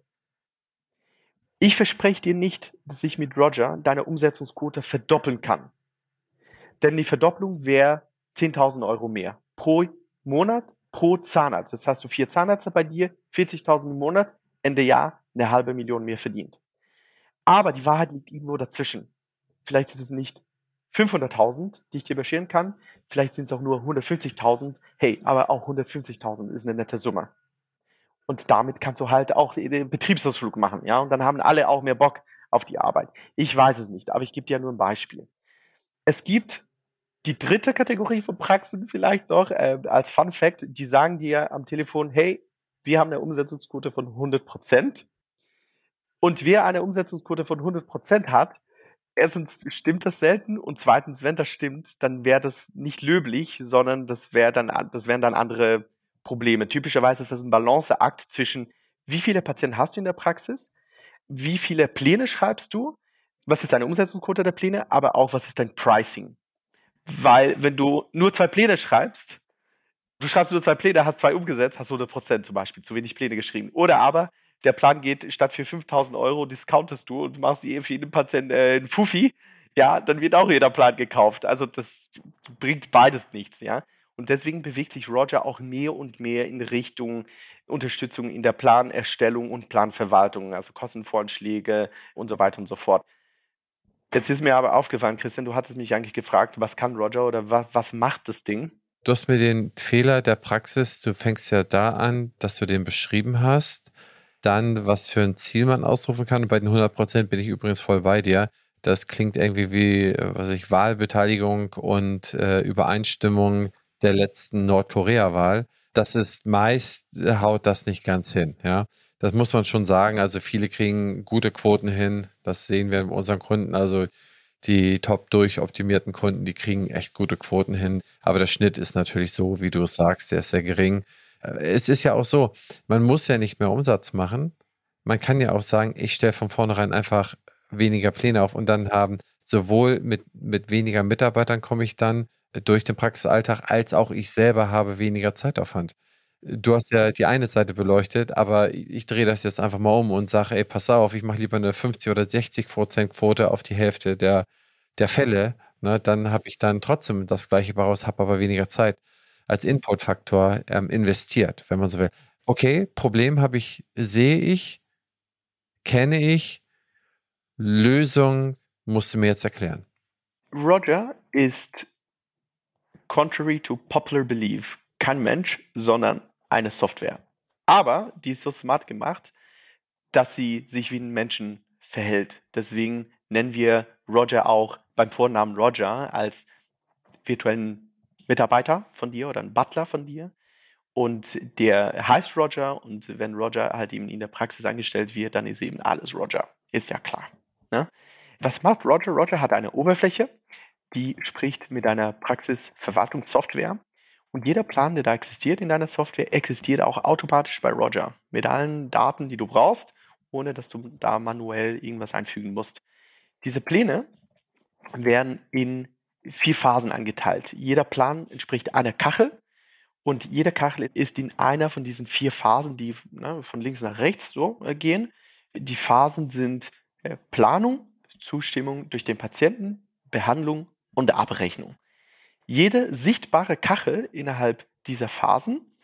Ich verspreche dir nicht, dass ich mit Roger deine Umsetzungsquote verdoppeln kann. Denn die Verdopplung wäre 10.000 Euro mehr pro Monat pro Zahnarzt. Das hast du vier Zahnärzte bei dir, 40.000 im Monat, Ende Jahr eine halbe Million mehr verdient. Aber die Wahrheit liegt irgendwo dazwischen. Vielleicht ist es nicht 500.000, die ich dir bescheren kann. Vielleicht sind es auch nur 150.000. Hey, aber auch 150.000 ist eine nette Summe. Und damit kannst du halt auch den Betriebsausflug machen, ja. Und dann haben alle auch mehr Bock auf die Arbeit. Ich weiß es nicht, aber ich gebe dir nur ein Beispiel. Es gibt die dritte Kategorie von Praxen vielleicht noch äh, als Fun Fact. Die sagen dir am Telefon, hey, wir haben eine Umsetzungsquote von 100 Prozent. Und wer eine Umsetzungsquote von 100 Prozent hat, erstens stimmt das selten und zweitens, wenn das stimmt, dann wäre das nicht löblich, sondern das wäre dann, das wären dann andere Probleme. Typischerweise ist das ein Balanceakt zwischen, wie viele Patienten hast du in der Praxis, wie viele Pläne schreibst du, was ist deine Umsetzungsquote der Pläne, aber auch was ist dein Pricing. Weil wenn du nur zwei Pläne schreibst, du schreibst nur zwei Pläne, hast zwei umgesetzt, hast 100 Prozent zum Beispiel, zu wenig Pläne geschrieben. Oder aber der Plan geht, statt für 5000 Euro discountest du und machst für jeden Patienten äh, einen Fuffi, ja, dann wird auch jeder Plan gekauft. Also das bringt beides nichts, ja. Und deswegen bewegt sich Roger auch mehr und mehr in Richtung Unterstützung in der Planerstellung und Planverwaltung, also Kostenvorschläge und so weiter und so fort. Jetzt ist mir aber aufgefallen, Christian, du hattest mich eigentlich gefragt, was kann Roger oder was, was macht das Ding? Du hast mir den Fehler der Praxis, du fängst ja da an, dass du den beschrieben hast dann, was für ein Ziel man ausrufen kann. Und bei den 100 Prozent bin ich übrigens voll bei dir. Das klingt irgendwie wie, äh, was ich, Wahlbeteiligung und äh, Übereinstimmung der letzten Nordkorea-Wahl. Das ist meist, äh, haut das nicht ganz hin, ja. Das muss man schon sagen. Also viele kriegen gute Quoten hin. Das sehen wir in unseren Kunden. Also die top durchoptimierten Kunden, die kriegen echt gute Quoten hin. Aber der Schnitt ist natürlich so, wie du es sagst, der ist sehr gering. Äh, es ist ja auch so, man muss ja nicht mehr Umsatz machen. Man kann ja auch sagen, ich stelle von vornherein einfach weniger Pläne auf und dann haben sowohl mit, mit weniger Mitarbeitern komme ich dann durch den Praxisalltag, als auch ich selber habe weniger Zeitaufwand. Du hast ja die eine Seite beleuchtet, aber ich drehe das jetzt einfach mal um und sage, ey, pass auf, ich mache lieber eine 50 oder 60 Prozent Quote auf die Hälfte der, der Fälle. Ne, dann habe ich dann trotzdem das gleiche raus, habe aber weniger Zeit als Inputfaktor ähm, investiert, wenn man so will. Okay, Problem habe ich, sehe ich, kenne ich, Lösung musst du mir jetzt erklären. Roger ist contrary to popular belief kein Mensch, sondern eine Software. Aber die ist so smart gemacht, dass sie sich wie ein Menschen verhält. Deswegen nennen wir Roger auch beim Vornamen Roger als virtuellen Mitarbeiter von dir oder einen Butler von dir. Und der heißt Roger und wenn Roger halt eben in der Praxis angestellt wird, dann ist eben alles Roger. Ist ja klar. Ne? Was macht Roger? Roger hat eine Oberfläche, die spricht mit einer Praxisverwaltungssoftware und jeder Plan, der da existiert in deiner Software, existiert auch automatisch bei Roger mit allen Daten, die du brauchst, ohne dass du da manuell irgendwas einfügen musst. Diese Pläne werden in vier Phasen angeteilt. Jeder Plan entspricht einer Kachel und jede Kachel ist in einer von diesen vier Phasen, die ne, von links nach rechts so äh, gehen. Die Phasen sind äh, Planung, Zustimmung durch den Patienten, Behandlung und Abrechnung. Jede sichtbare Kachel innerhalb dieser Phasen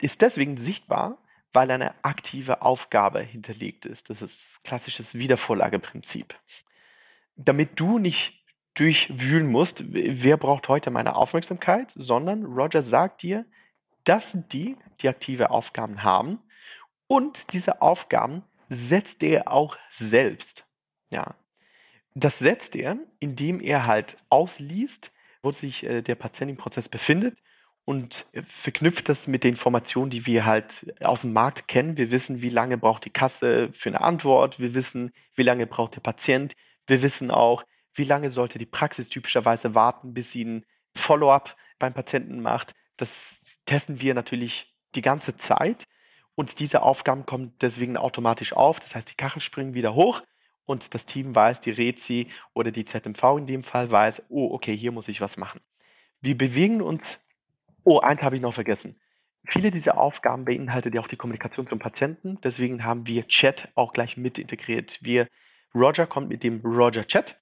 ist deswegen sichtbar, weil eine aktive Aufgabe hinterlegt ist. Das ist klassisches Wiedervorlageprinzip. Damit du nicht durchwühlen musst, wer braucht heute meine Aufmerksamkeit, sondern Roger sagt dir, das sind die, die aktive Aufgaben haben und diese Aufgaben setzt er auch selbst. Ja. Das setzt er, indem er halt ausliest, wo sich äh, der Patient im Prozess befindet und äh, verknüpft das mit den Informationen, die wir halt aus dem Markt kennen. Wir wissen, wie lange braucht die Kasse für eine Antwort. Wir wissen, wie lange braucht der Patient. Wir wissen auch, wie lange sollte die Praxis typischerweise warten, bis sie ein Follow-up beim Patienten macht. Das testen wir natürlich die ganze Zeit. Und diese Aufgaben kommen deswegen automatisch auf. Das heißt, die Kachel springen wieder hoch und das Team weiß, die Rezi oder die ZMV in dem Fall weiß, oh, okay, hier muss ich was machen. Wir bewegen uns, oh, eins habe ich noch vergessen. Viele dieser Aufgaben beinhalten ja auch die Kommunikation zum Patienten. Deswegen haben wir Chat auch gleich mit integriert. Wir, Roger kommt mit dem Roger Chat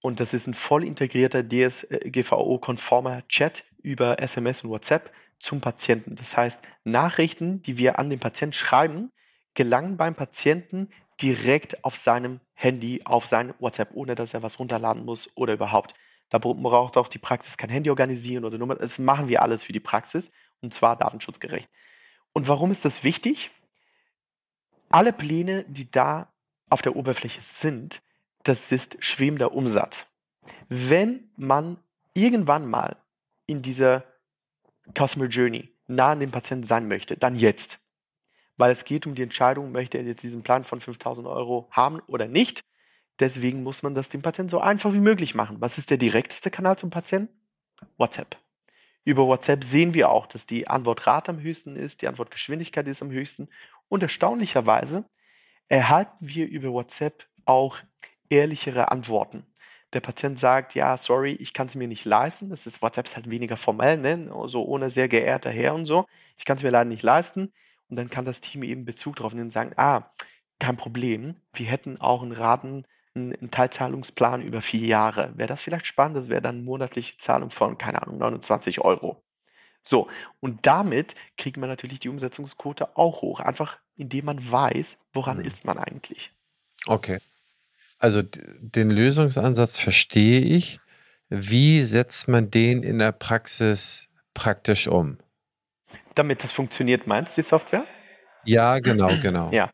und das ist ein voll integrierter DSGVO-konformer Chat über SMS und WhatsApp zum Patienten. Das heißt, Nachrichten, die wir an den Patienten schreiben, gelangen beim Patienten direkt auf seinem Handy, auf sein WhatsApp, ohne dass er was runterladen muss oder überhaupt. Da braucht auch die Praxis kein Handy organisieren oder Nummer. Das machen wir alles für die Praxis und zwar datenschutzgerecht. Und warum ist das wichtig? Alle Pläne, die da auf der Oberfläche sind, das ist schwebender Umsatz. Wenn man irgendwann mal in dieser Customer Journey nah an dem Patienten sein möchte, dann jetzt weil es geht um die Entscheidung, möchte er jetzt diesen Plan von 5000 Euro haben oder nicht. Deswegen muss man das dem Patienten so einfach wie möglich machen. Was ist der direkteste Kanal zum Patienten? WhatsApp. Über WhatsApp sehen wir auch, dass die Antwortrate am höchsten ist, die Antwortgeschwindigkeit ist am höchsten. Und erstaunlicherweise erhalten wir über WhatsApp auch ehrlichere Antworten. Der Patient sagt, ja, sorry, ich kann es mir nicht leisten. Das ist WhatsApp ist halt weniger formell, ne? so ohne sehr geehrter Herr und so. Ich kann es mir leider nicht leisten. Und dann kann das Team eben Bezug drauf nehmen und sagen, ah, kein Problem, wir hätten auch einen Raten, einen Teilzahlungsplan über vier Jahre. Wäre das vielleicht spannend? Das wäre dann eine monatliche Zahlung von, keine Ahnung, 29 Euro. So, und damit kriegt man natürlich die Umsetzungsquote auch hoch, einfach indem man weiß, woran mhm. ist man eigentlich. Okay. Also den Lösungsansatz verstehe ich. Wie setzt man den in der Praxis praktisch um? damit das funktioniert, meinst du die Software? Ja, genau, genau. Ja.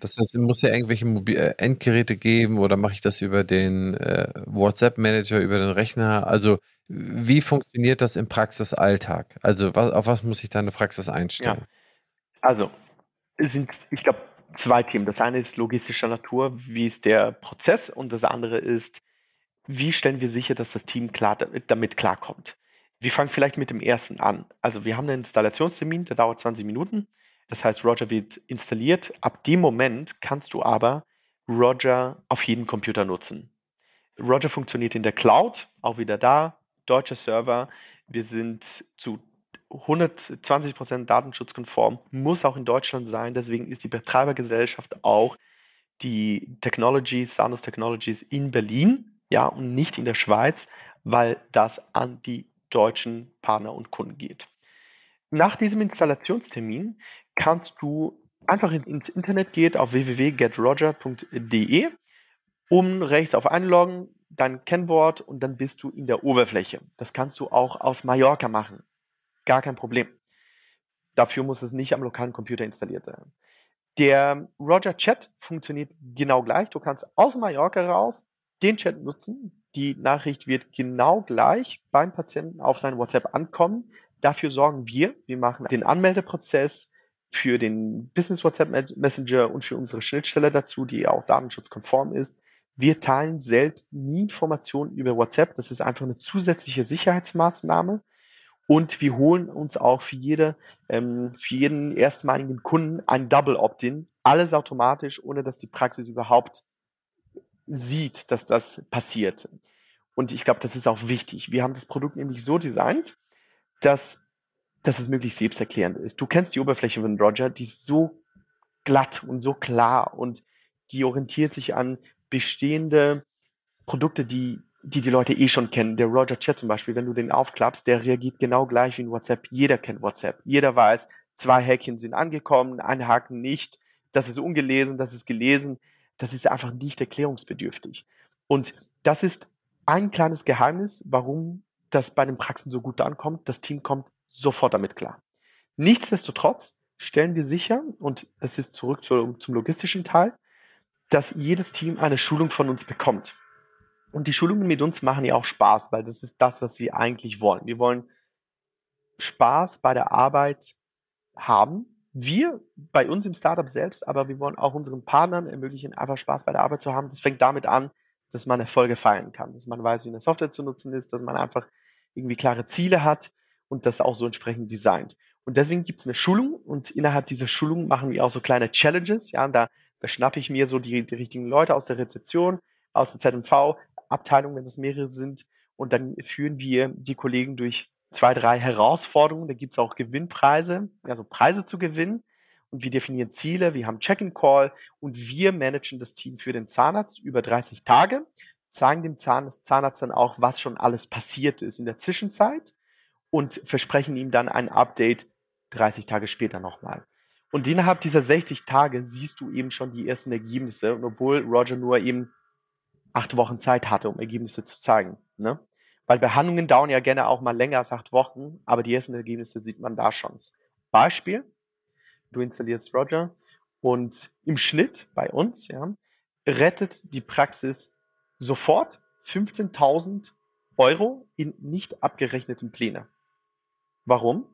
Das heißt, es muss ja irgendwelche Mobil äh, Endgeräte geben oder mache ich das über den äh, WhatsApp-Manager, über den Rechner? Also wie funktioniert das im Praxisalltag? Also was, auf was muss ich da in der Praxis einstellen? Ja. Also es sind, ich glaube, zwei Themen. Das eine ist logistischer Natur, wie ist der Prozess und das andere ist, wie stellen wir sicher, dass das Team klar damit, klarkommt. Wir fangen vielleicht mit dem ersten an. Also wir haben einen Installationstermin, der dauert 20 Minuten. Das heißt, Roger wird installiert. Ab dem Moment kannst du aber Roger auf jeden Computer nutzen. Roger funktioniert in der Cloud, auch wieder da, deutscher Server. Wir sind zu 120% datenschutzkonform, muss auch in Deutschland sein. Deswegen ist die Betreibergesellschaft auch die Technologies, Sanus Technologies in Berlin, ja, und nicht in der Schweiz, weil das an die deutschen Partner und Kunden geht. Nach diesem Installationstermin kannst du einfach ins Internet gehen auf www.getroger.de, um rechts auf Einloggen, dein Kennwort und dann bist du in der Oberfläche. Das kannst du auch aus Mallorca machen. Gar kein Problem. Dafür muss es nicht am lokalen Computer installiert sein. Der Roger Chat funktioniert genau gleich. Du kannst aus Mallorca raus den Chat nutzen. Die Nachricht wird genau gleich beim Patienten auf sein WhatsApp ankommen. Dafür sorgen wir. Wir machen den Anmeldeprozess für den Business WhatsApp Messenger und für unsere Schnittstelle dazu, die auch datenschutzkonform ist. Wir teilen selbst nie Informationen über WhatsApp. Das ist einfach eine zusätzliche Sicherheitsmaßnahme. Und wir holen uns auch für, jede, ähm, für jeden erstmaligen Kunden ein Double Opt-in. Alles automatisch, ohne dass die Praxis überhaupt sieht, dass das passiert. Und ich glaube, das ist auch wichtig. Wir haben das Produkt nämlich so designt, dass dass es möglichst selbsterklärend ist. Du kennst die Oberfläche von Roger, die ist so glatt und so klar und die orientiert sich an bestehende Produkte, die, die die Leute eh schon kennen. Der Roger Chat zum Beispiel, wenn du den aufklappst, der reagiert genau gleich wie in WhatsApp. Jeder kennt WhatsApp. Jeder weiß, zwei Häkchen sind angekommen, ein Haken nicht. Das ist ungelesen, das ist gelesen. Das ist einfach nicht erklärungsbedürftig. Und das ist ein kleines Geheimnis, warum das bei den Praxen so gut ankommt. Das Team kommt sofort damit klar. Nichtsdestotrotz stellen wir sicher, und das ist zurück zu, zum logistischen Teil, dass jedes Team eine Schulung von uns bekommt. Und die Schulungen mit uns machen ja auch Spaß, weil das ist das, was wir eigentlich wollen. Wir wollen Spaß bei der Arbeit haben. Wir bei uns im Startup selbst, aber wir wollen auch unseren Partnern ermöglichen, einfach Spaß bei der Arbeit zu haben. Das fängt damit an, dass man Erfolge feiern kann, dass man weiß, wie eine Software zu nutzen ist, dass man einfach irgendwie klare Ziele hat und das auch so entsprechend designt. Und deswegen gibt es eine Schulung und innerhalb dieser Schulung machen wir auch so kleine Challenges. Ja, da, da schnappe ich mir so die, die richtigen Leute aus der Rezeption, aus der ZMV-Abteilung, wenn es mehrere sind. Und dann führen wir die Kollegen durch zwei, drei Herausforderungen. Da gibt es auch Gewinnpreise, also Preise zu gewinnen. Und wir definieren Ziele, wir haben Check-in-Call und wir managen das Team für den Zahnarzt über 30 Tage, zeigen dem Zahnarzt dann auch, was schon alles passiert ist in der Zwischenzeit und versprechen ihm dann ein Update 30 Tage später nochmal. Und innerhalb dieser 60 Tage siehst du eben schon die ersten Ergebnisse, und obwohl Roger nur eben acht Wochen Zeit hatte, um Ergebnisse zu zeigen. Ne? Weil Behandlungen dauern ja gerne auch mal länger als acht Wochen, aber die ersten Ergebnisse sieht man da schon. Beispiel, du installierst Roger und im Schnitt bei uns ja, rettet die Praxis sofort 15.000 Euro in nicht abgerechneten Pläne. Warum?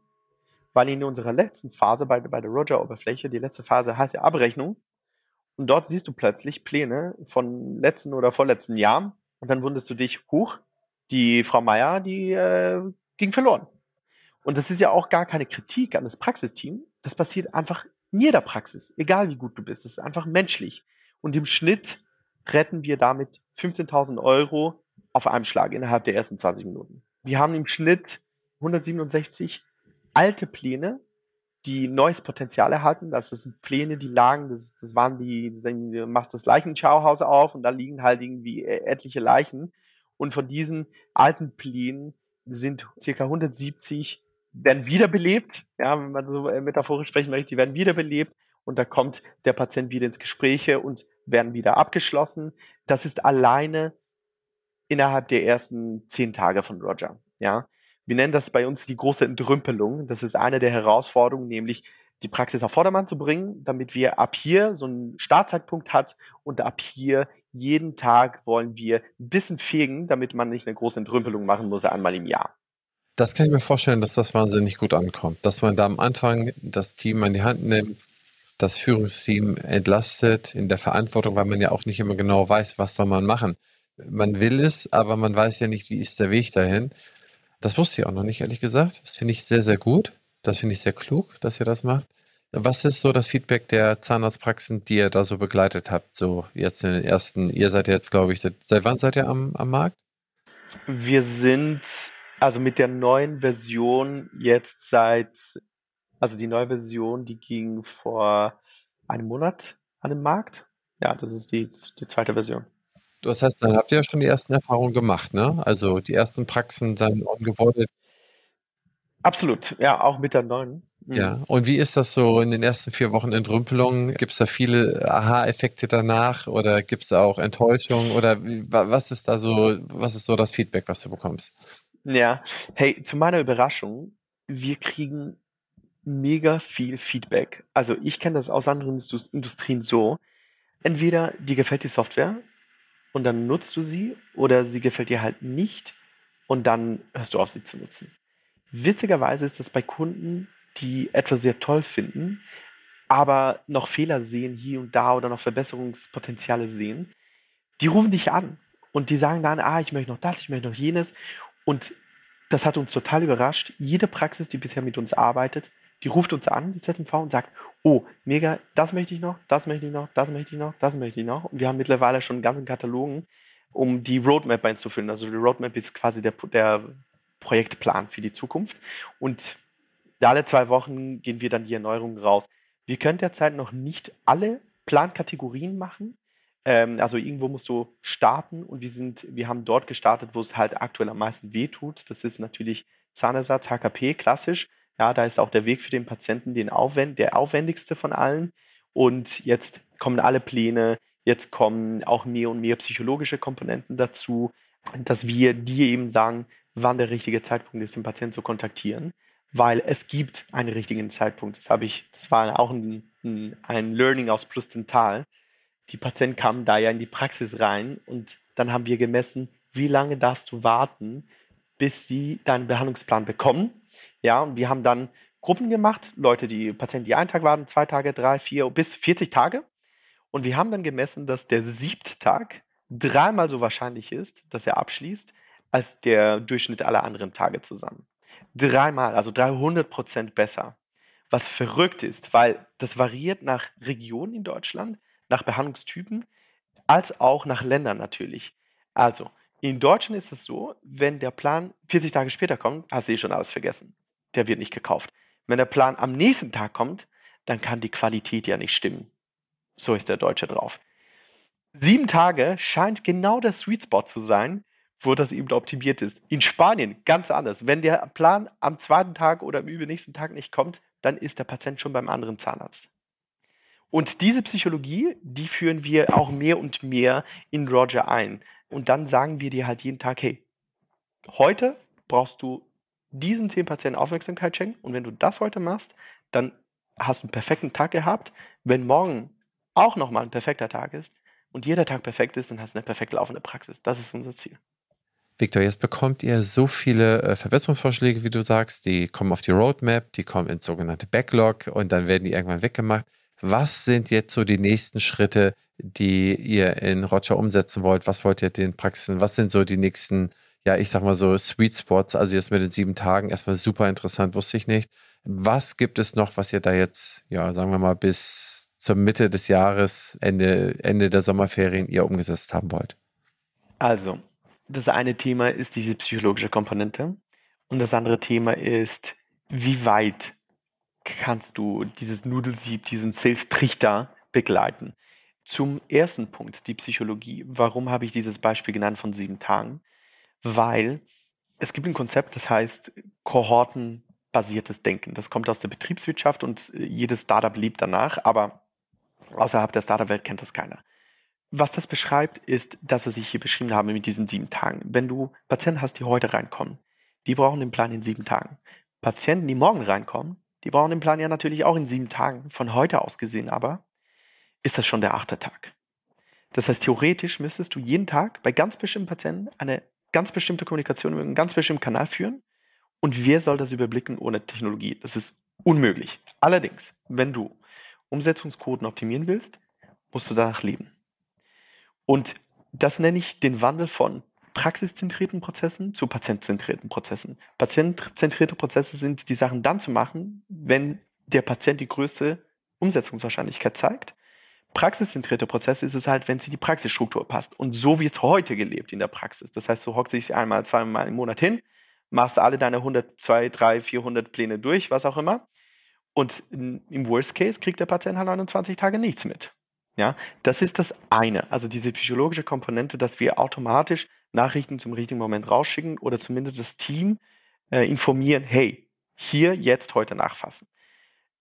Weil in unserer letzten Phase bei, bei der Roger-Oberfläche, die letzte Phase heißt ja Abrechnung, und dort siehst du plötzlich Pläne von letzten oder vorletzten Jahren und dann wunderst du dich, hoch, die Frau Meier, die äh, ging verloren. Und das ist ja auch gar keine Kritik an das Praxisteam. Das passiert einfach in jeder Praxis, egal wie gut du bist. Das ist einfach menschlich. Und im Schnitt retten wir damit 15.000 Euro auf einem Schlag innerhalb der ersten 20 Minuten. Wir haben im Schnitt 167 alte Pläne, die neues Potenzial erhalten. Das sind Pläne, die lagen, das, das waren die, du machst das Leichenschauhaus auf und da liegen halt irgendwie etliche Leichen. Und von diesen alten Plänen sind circa 170 werden wiederbelebt, ja, wenn man so äh, metaphorisch sprechen möchte, die werden wiederbelebt und da kommt der Patient wieder ins Gespräche und werden wieder abgeschlossen. Das ist alleine innerhalb der ersten zehn Tage von Roger, ja. Wir nennen das bei uns die große Entrümpelung. Das ist eine der Herausforderungen, nämlich die Praxis auf Vordermann zu bringen, damit wir ab hier so einen Startzeitpunkt hat und ab hier jeden Tag wollen wir ein bisschen fegen, damit man nicht eine große Entrümpelung machen muss einmal im Jahr. Das kann ich mir vorstellen, dass das wahnsinnig gut ankommt, dass man da am Anfang das Team an die Hand nimmt, das Führungsteam entlastet in der Verantwortung, weil man ja auch nicht immer genau weiß, was soll man machen. Man will es, aber man weiß ja nicht, wie ist der Weg dahin. Das wusste ich auch noch nicht, ehrlich gesagt. Das finde ich sehr, sehr gut. Das finde ich sehr klug, dass ihr das macht. Was ist so das Feedback der Zahnarztpraxen, die ihr da so begleitet habt? So jetzt in den ersten, ihr seid jetzt, glaube ich, seit, wann seid ihr am, am Markt? Wir sind also mit der neuen Version jetzt seit, also die neue Version, die ging vor einem Monat an den Markt. Ja, das ist die, die zweite Version. Das heißt, dann habt ihr ja schon die ersten Erfahrungen gemacht, ne? Also die ersten Praxen dann ongeboardet. Absolut, ja, auch mit der neuen. Mhm. Ja, und wie ist das so in den ersten vier Wochen Entrümpelung? Gibt es da viele Aha-Effekte danach oder gibt es auch Enttäuschung oder was ist da so, was ist so das Feedback, was du bekommst? Ja, hey, zu meiner Überraschung, wir kriegen mega viel Feedback. Also ich kenne das aus anderen Industrien so. Entweder dir gefällt die Software und dann nutzt du sie oder sie gefällt dir halt nicht und dann hörst du auf, sie zu nutzen. Witzigerweise ist das bei Kunden, die etwas sehr toll finden, aber noch Fehler sehen hier und da oder noch Verbesserungspotenziale sehen, die rufen dich an und die sagen dann, ah, ich möchte noch das, ich möchte noch jenes. Und das hat uns total überrascht. Jede Praxis, die bisher mit uns arbeitet, die ruft uns an, die ZMV, und sagt, oh, mega, das möchte ich noch, das möchte ich noch, das möchte ich noch, das möchte ich noch. Und wir haben mittlerweile schon einen ganzen Katalogen, um die Roadmap einzufüllen. Also die Roadmap ist quasi der, der Projektplan für die Zukunft. Und alle zwei Wochen gehen wir dann die Erneuerungen raus. Wir können derzeit noch nicht alle Plankategorien machen. Ähm, also irgendwo musst du starten und wir sind, wir haben dort gestartet, wo es halt aktuell am meisten weh tut. Das ist natürlich Zahnersatz, HKP, klassisch. Ja, da ist auch der Weg für den Patienten den aufwend der aufwendigste von allen. Und jetzt kommen alle Pläne, jetzt kommen auch mehr und mehr psychologische Komponenten dazu, dass wir dir eben sagen, wann der richtige Zeitpunkt ist, den Patienten zu kontaktieren, weil es gibt einen richtigen Zeitpunkt. Das habe ich, das war auch ein, ein, Learning aus Plus Dental. Die Patienten kamen da ja in die Praxis rein und dann haben wir gemessen, wie lange darfst du warten, bis sie deinen Behandlungsplan bekommen. Ja, und wir haben dann Gruppen gemacht, Leute, die Patienten, die einen Tag warten, zwei Tage, drei, vier bis 40 Tage. Und wir haben dann gemessen, dass der siebte Tag dreimal so wahrscheinlich ist, dass er abschließt, als der Durchschnitt aller anderen Tage zusammen. Dreimal, also 300 Prozent besser. Was verrückt ist, weil das variiert nach Regionen in Deutschland, nach Behandlungstypen, als auch nach Ländern natürlich. Also, in Deutschland ist es so, wenn der Plan 40 Tage später kommt, hast du eh schon alles vergessen. Der wird nicht gekauft. Wenn der Plan am nächsten Tag kommt, dann kann die Qualität ja nicht stimmen. So ist der Deutsche drauf. Sieben Tage scheint genau der Sweet Spot zu sein, wo das eben optimiert ist. In Spanien ganz anders. Wenn der Plan am zweiten Tag oder am übernächsten Tag nicht kommt, dann ist der Patient schon beim anderen Zahnarzt. Und diese Psychologie, die führen wir auch mehr und mehr in Roger ein. Und dann sagen wir dir halt jeden Tag, hey, heute brauchst du diesen zehn Patienten Aufmerksamkeit schenken. Und wenn du das heute machst, dann hast du einen perfekten Tag gehabt. Wenn morgen auch nochmal ein perfekter Tag ist und jeder Tag perfekt ist, dann hast du eine perfekt laufende Praxis. Das ist unser Ziel. Victor, jetzt bekommt ihr so viele äh, Verbesserungsvorschläge, wie du sagst, die kommen auf die Roadmap, die kommen ins sogenannte Backlog und dann werden die irgendwann weggemacht. Was sind jetzt so die nächsten Schritte, die ihr in Roger umsetzen wollt? Was wollt ihr den Praxisen? Was sind so die nächsten, ja, ich sag mal so Sweet Spots? Also jetzt mit den sieben Tagen erstmal super interessant, wusste ich nicht. Was gibt es noch, was ihr da jetzt, ja, sagen wir mal, bis zur Mitte des Jahres, Ende, Ende der Sommerferien ihr umgesetzt haben wollt? Also, das eine Thema ist diese psychologische Komponente und das andere Thema ist, wie weit kannst du dieses Nudelsieb, diesen Sales-Trichter begleiten. Zum ersten Punkt, die Psychologie. Warum habe ich dieses Beispiel genannt von sieben Tagen? Weil es gibt ein Konzept, das heißt kohortenbasiertes Denken. Das kommt aus der Betriebswirtschaft und jedes Startup lebt danach, aber außerhalb der Startup-Welt kennt das keiner. Was das beschreibt, ist das, was ich hier beschrieben habe mit diesen sieben Tagen. Wenn du Patienten hast, die heute reinkommen, die brauchen den Plan in sieben Tagen. Patienten, die morgen reinkommen, Die brauchen den Plan ja natürlich auch in sieben Tagen. Von heute aus gesehen aber ist das schon der achte Tag. Das heißt, theoretisch müsstest du jeden Tag bei ganz bestimmten Patienten eine ganz bestimmte Kommunikation über einen ganz bestimmten Kanal führen. Und wer soll das überblicken ohne Technologie? Das ist unmöglich. Allerdings, wenn du Umsetzungsquoten optimieren willst, musst du danach leben. Und das nenne ich den Wandel von praxiszentrierten Prozessen zu patientzentrierten Prozessen. Patientzentrierte Prozesse sind die Sachen dann zu machen, wenn der Patient die größte Umsetzungswahrscheinlichkeit zeigt. Praxiszentrierte Prozesse ist es halt, wenn sie die Praxisstruktur passt. Und so wird es heute gelebt in der Praxis. Das heißt, du hockst dich einmal, zweimal im Monat hin, machst alle deine 100, 2, 3, 400 Pläne durch, was auch immer. Und im Worst Case kriegt der Patient halt 29 Tage nichts mit. Ja, das ist das eine. Also diese psychologische Komponente, dass wir automatisch Nachrichten zum richtigen Moment rausschicken oder zumindest das Team äh, informieren, hey, hier jetzt heute nachfassen.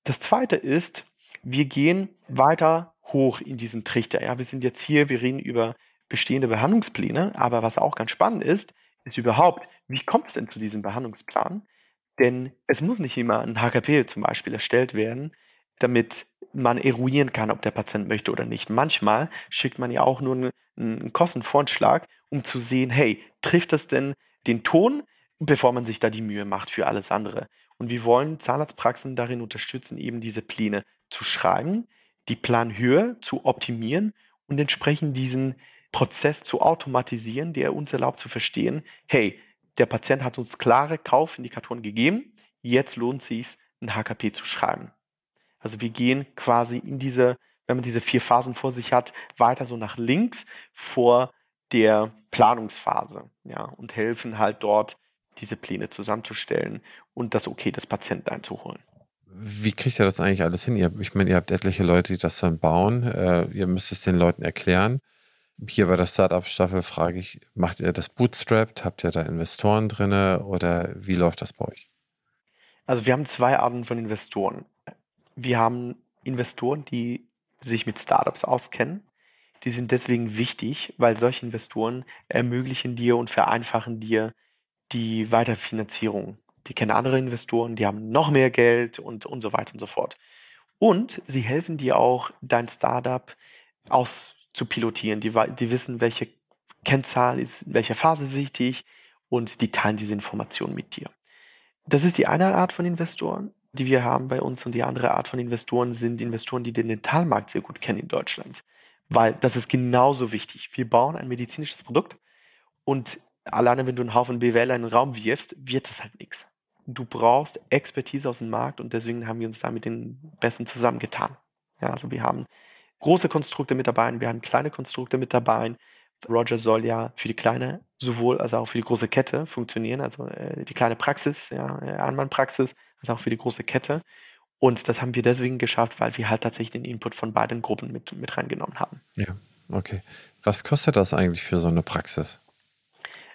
Das zweite ist, wir gehen weiter hoch in diesen Trichter. Ja, wir sind jetzt hier, wir reden über bestehende Behandlungspläne, aber was auch ganz spannend ist, ist überhaupt, wie kommt es denn zu diesem Behandlungsplan? Denn es muss nicht immer ein HKP zum Beispiel erstellt werden, damit man eruieren kann, ob der Patient möchte oder nicht. Manchmal schickt man ja auch nur einen, einen Kostenvorschlag, um zu sehen, hey, trifft das denn den Ton, bevor man sich da die Mühe macht für alles andere. Und wir wollen Zahnarztpraxen darin unterstützen, eben diese Pläne zu schreiben, die Planhöhe zu optimieren und entsprechend diesen Prozess zu automatisieren, der uns erlaubt zu verstehen, hey, der Patient hat uns klare Kaufindikatoren gegeben, jetzt lohnt es sich, ein HKP zu schreiben. Also wir gehen quasi in diese, wenn man diese vier Phasen vor sich hat, weiter so nach links vor der Planungsphase, ja, und helfen halt dort, diese Pläne zusammenzustellen und das Okay des Patienten einzuholen. Wie kriegt ihr das eigentlich alles hin? Ihr, ich meine, ihr habt etliche Leute, die das dann bauen. Äh, ihr müsst es den Leuten erklären. Hier bei der Startup-Staffel frage ich, macht ihr das bootstrapped? Habt ihr da Investoren drin oder wie läuft das bei euch? Also wir haben zwei Arten von Investoren. Wir haben Investoren, die sich mit Startups auskennen. Die sind deswegen wichtig, weil solche Investoren ermöglichen dir und vereinfachen dir die Weiterfinanzierung. Die kennen andere Investoren, die haben noch mehr Geld und, und so weiter und so fort. Und sie helfen dir auch, dein Startup auszupilotieren. Die, die wissen, welche Kennzahl ist in welcher Phase wichtig und die teilen diese Informationen mit dir. Das ist die eine Art von Investoren die wir haben bei uns und die andere Art von Investoren sind Investoren, die den Dentalmarkt sehr gut kennen in Deutschland. Weil das ist genauso wichtig. Wir bauen ein medizinisches Produkt und alleine wenn du einen Haufen BWL in den Raum wirfst, wird das halt nichts. Du brauchst Expertise aus dem Markt und deswegen haben wir uns da mit den Besten zusammengetan. Ja, also wir haben große Konstrukte mit dabei, wir haben kleine Konstrukte mit dabei. Roger soll ja für die kleine sowohl als auch für die große Kette funktionieren, also äh, die kleine Praxis, ja, äh, Einmannpraxis, als auch für die große Kette. Und das haben wir deswegen geschafft, weil wir halt tatsächlich den Input von beiden Gruppen mit, mit reingenommen haben. Ja, okay. Was kostet das eigentlich für so eine Praxis?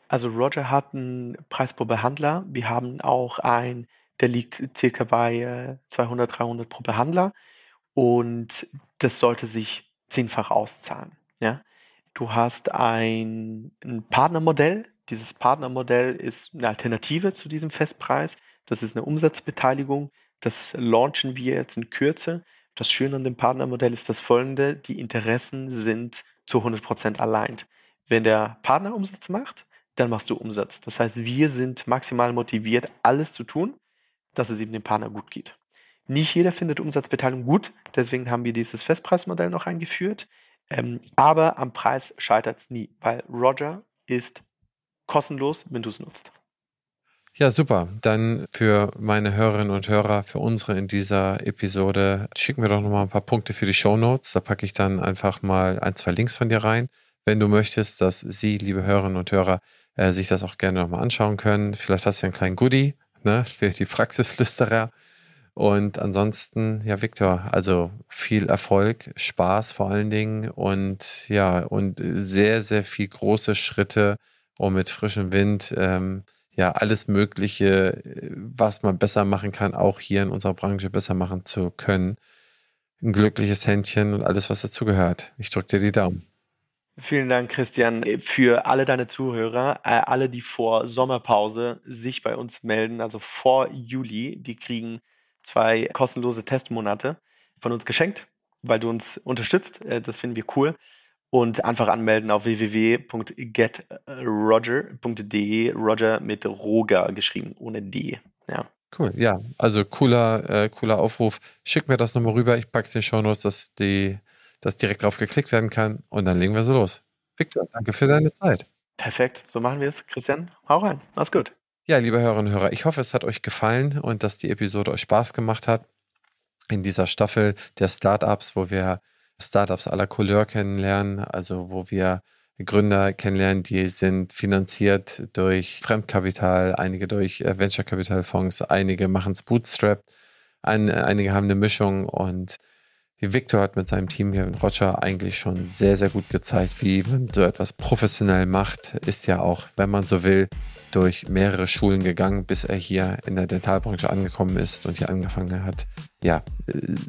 Also Roger hat einen Preis pro Behandler. Wir haben auch einen, der liegt circa bei 200, äh, 300 pro Behandler. Und das sollte sich zehnfach auszahlen. Ja? Du hast ein, ein Partnermodell. Dieses Partnermodell ist eine Alternative zu diesem Festpreis. Das ist eine Umsatzbeteiligung. Das launchen wir jetzt in Kürze. Das Schöne an dem Partnermodell ist das folgende. Die Interessen sind zu 100 Prozent allein. Wenn der Partner Umsatz macht, dann machst du Umsatz. Das heißt, wir sind maximal motiviert, alles zu tun, dass es eben dem Partner gut geht. Nicht jeder findet Umsatzbeteiligung gut, deswegen haben wir dieses Festpreismodell noch eingeführt. Ähm, aber am Preis scheitert es nie, weil Roger ist kostenlos, wenn du es nutzt. Ja, super. Dann für meine Hörerinnen und Hörer, für unsere in dieser Episode, schicken wir doch nochmal ein paar Punkte für die Show Notes. Da packe ich dann einfach mal ein, zwei Links von dir rein. Wenn du möchtest, dass Sie, liebe Hörerinnen und Hörer, äh, sich das auch gerne nochmal anschauen können. Vielleicht hast du einen kleinen Goodie ne, für die Praxisflüsterer. Und ansonsten, ja, Viktor, also viel Erfolg, Spaß vor allen Dingen und ja, und sehr, sehr viel große Schritte, um mit frischem Wind ähm, ja alles Mögliche, was man besser machen kann, auch hier in unserer Branche besser machen zu können. Ein glückliches Händchen und alles, was dazugehört. Ich drücke dir die Daumen. Vielen Dank, Christian, für alle deine Zuhörer, äh, alle, die vor Sommerpause sich bei uns melden, also vor Juli, die kriegen zwei kostenlose Testmonate von uns geschenkt, weil du uns unterstützt. Äh, das finden wir cool. Und einfach anmelden auf www.getroger.de. Roger mit Roger geschrieben, ohne D. Ja. Cool, ja. Also cooler, äh, cooler Aufruf. Schick mir das nochmal rüber. Ich packe es in den Show Notes, dass, die, dass direkt drauf geklickt werden kann. Und dann legen wir so los. Victor, danke für deine Zeit. Perfekt, so machen wir es. Christian, hau rein. Mach's gut. Ja, liebe Hörerinnen und Hörer, ich hoffe, es hat euch gefallen und dass die Episode euch Spaß gemacht hat. In dieser Staffel der Startups, wo wir Startups aller Couleur kennenlernen, also wo wir Gründer kennenlernen, die sind finanziert durch Fremdkapital, einige durch äh, Venture Capital Fonds, einige machen es Bootstrap, ein, einige haben eine Mischung und Victor hat mit seinem Team hier in Roger eigentlich schon sehr, sehr gut gezeigt, wie man so etwas professionell macht. Ist ja auch, wenn man so will, durch mehrere Schulen gegangen, bis er hier in der Dentalbranche angekommen ist und hier angefangen hat, ja,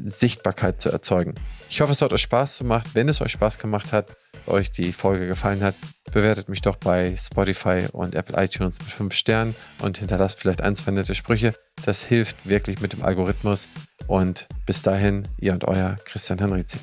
Sichtbarkeit zu erzeugen. Ich hoffe, es hat euch Spaß gemacht. Wenn es euch Spaß gemacht hat, euch die Folge gefallen hat, bewertet mich doch bei Spotify und Apple iTunes mit 5 Sternen und hinterlasst vielleicht ein, zwei nette Sprüche. Das hilft wirklich mit dem Algorithmus. Und bis dahin, ihr und euer Christian Henrizi.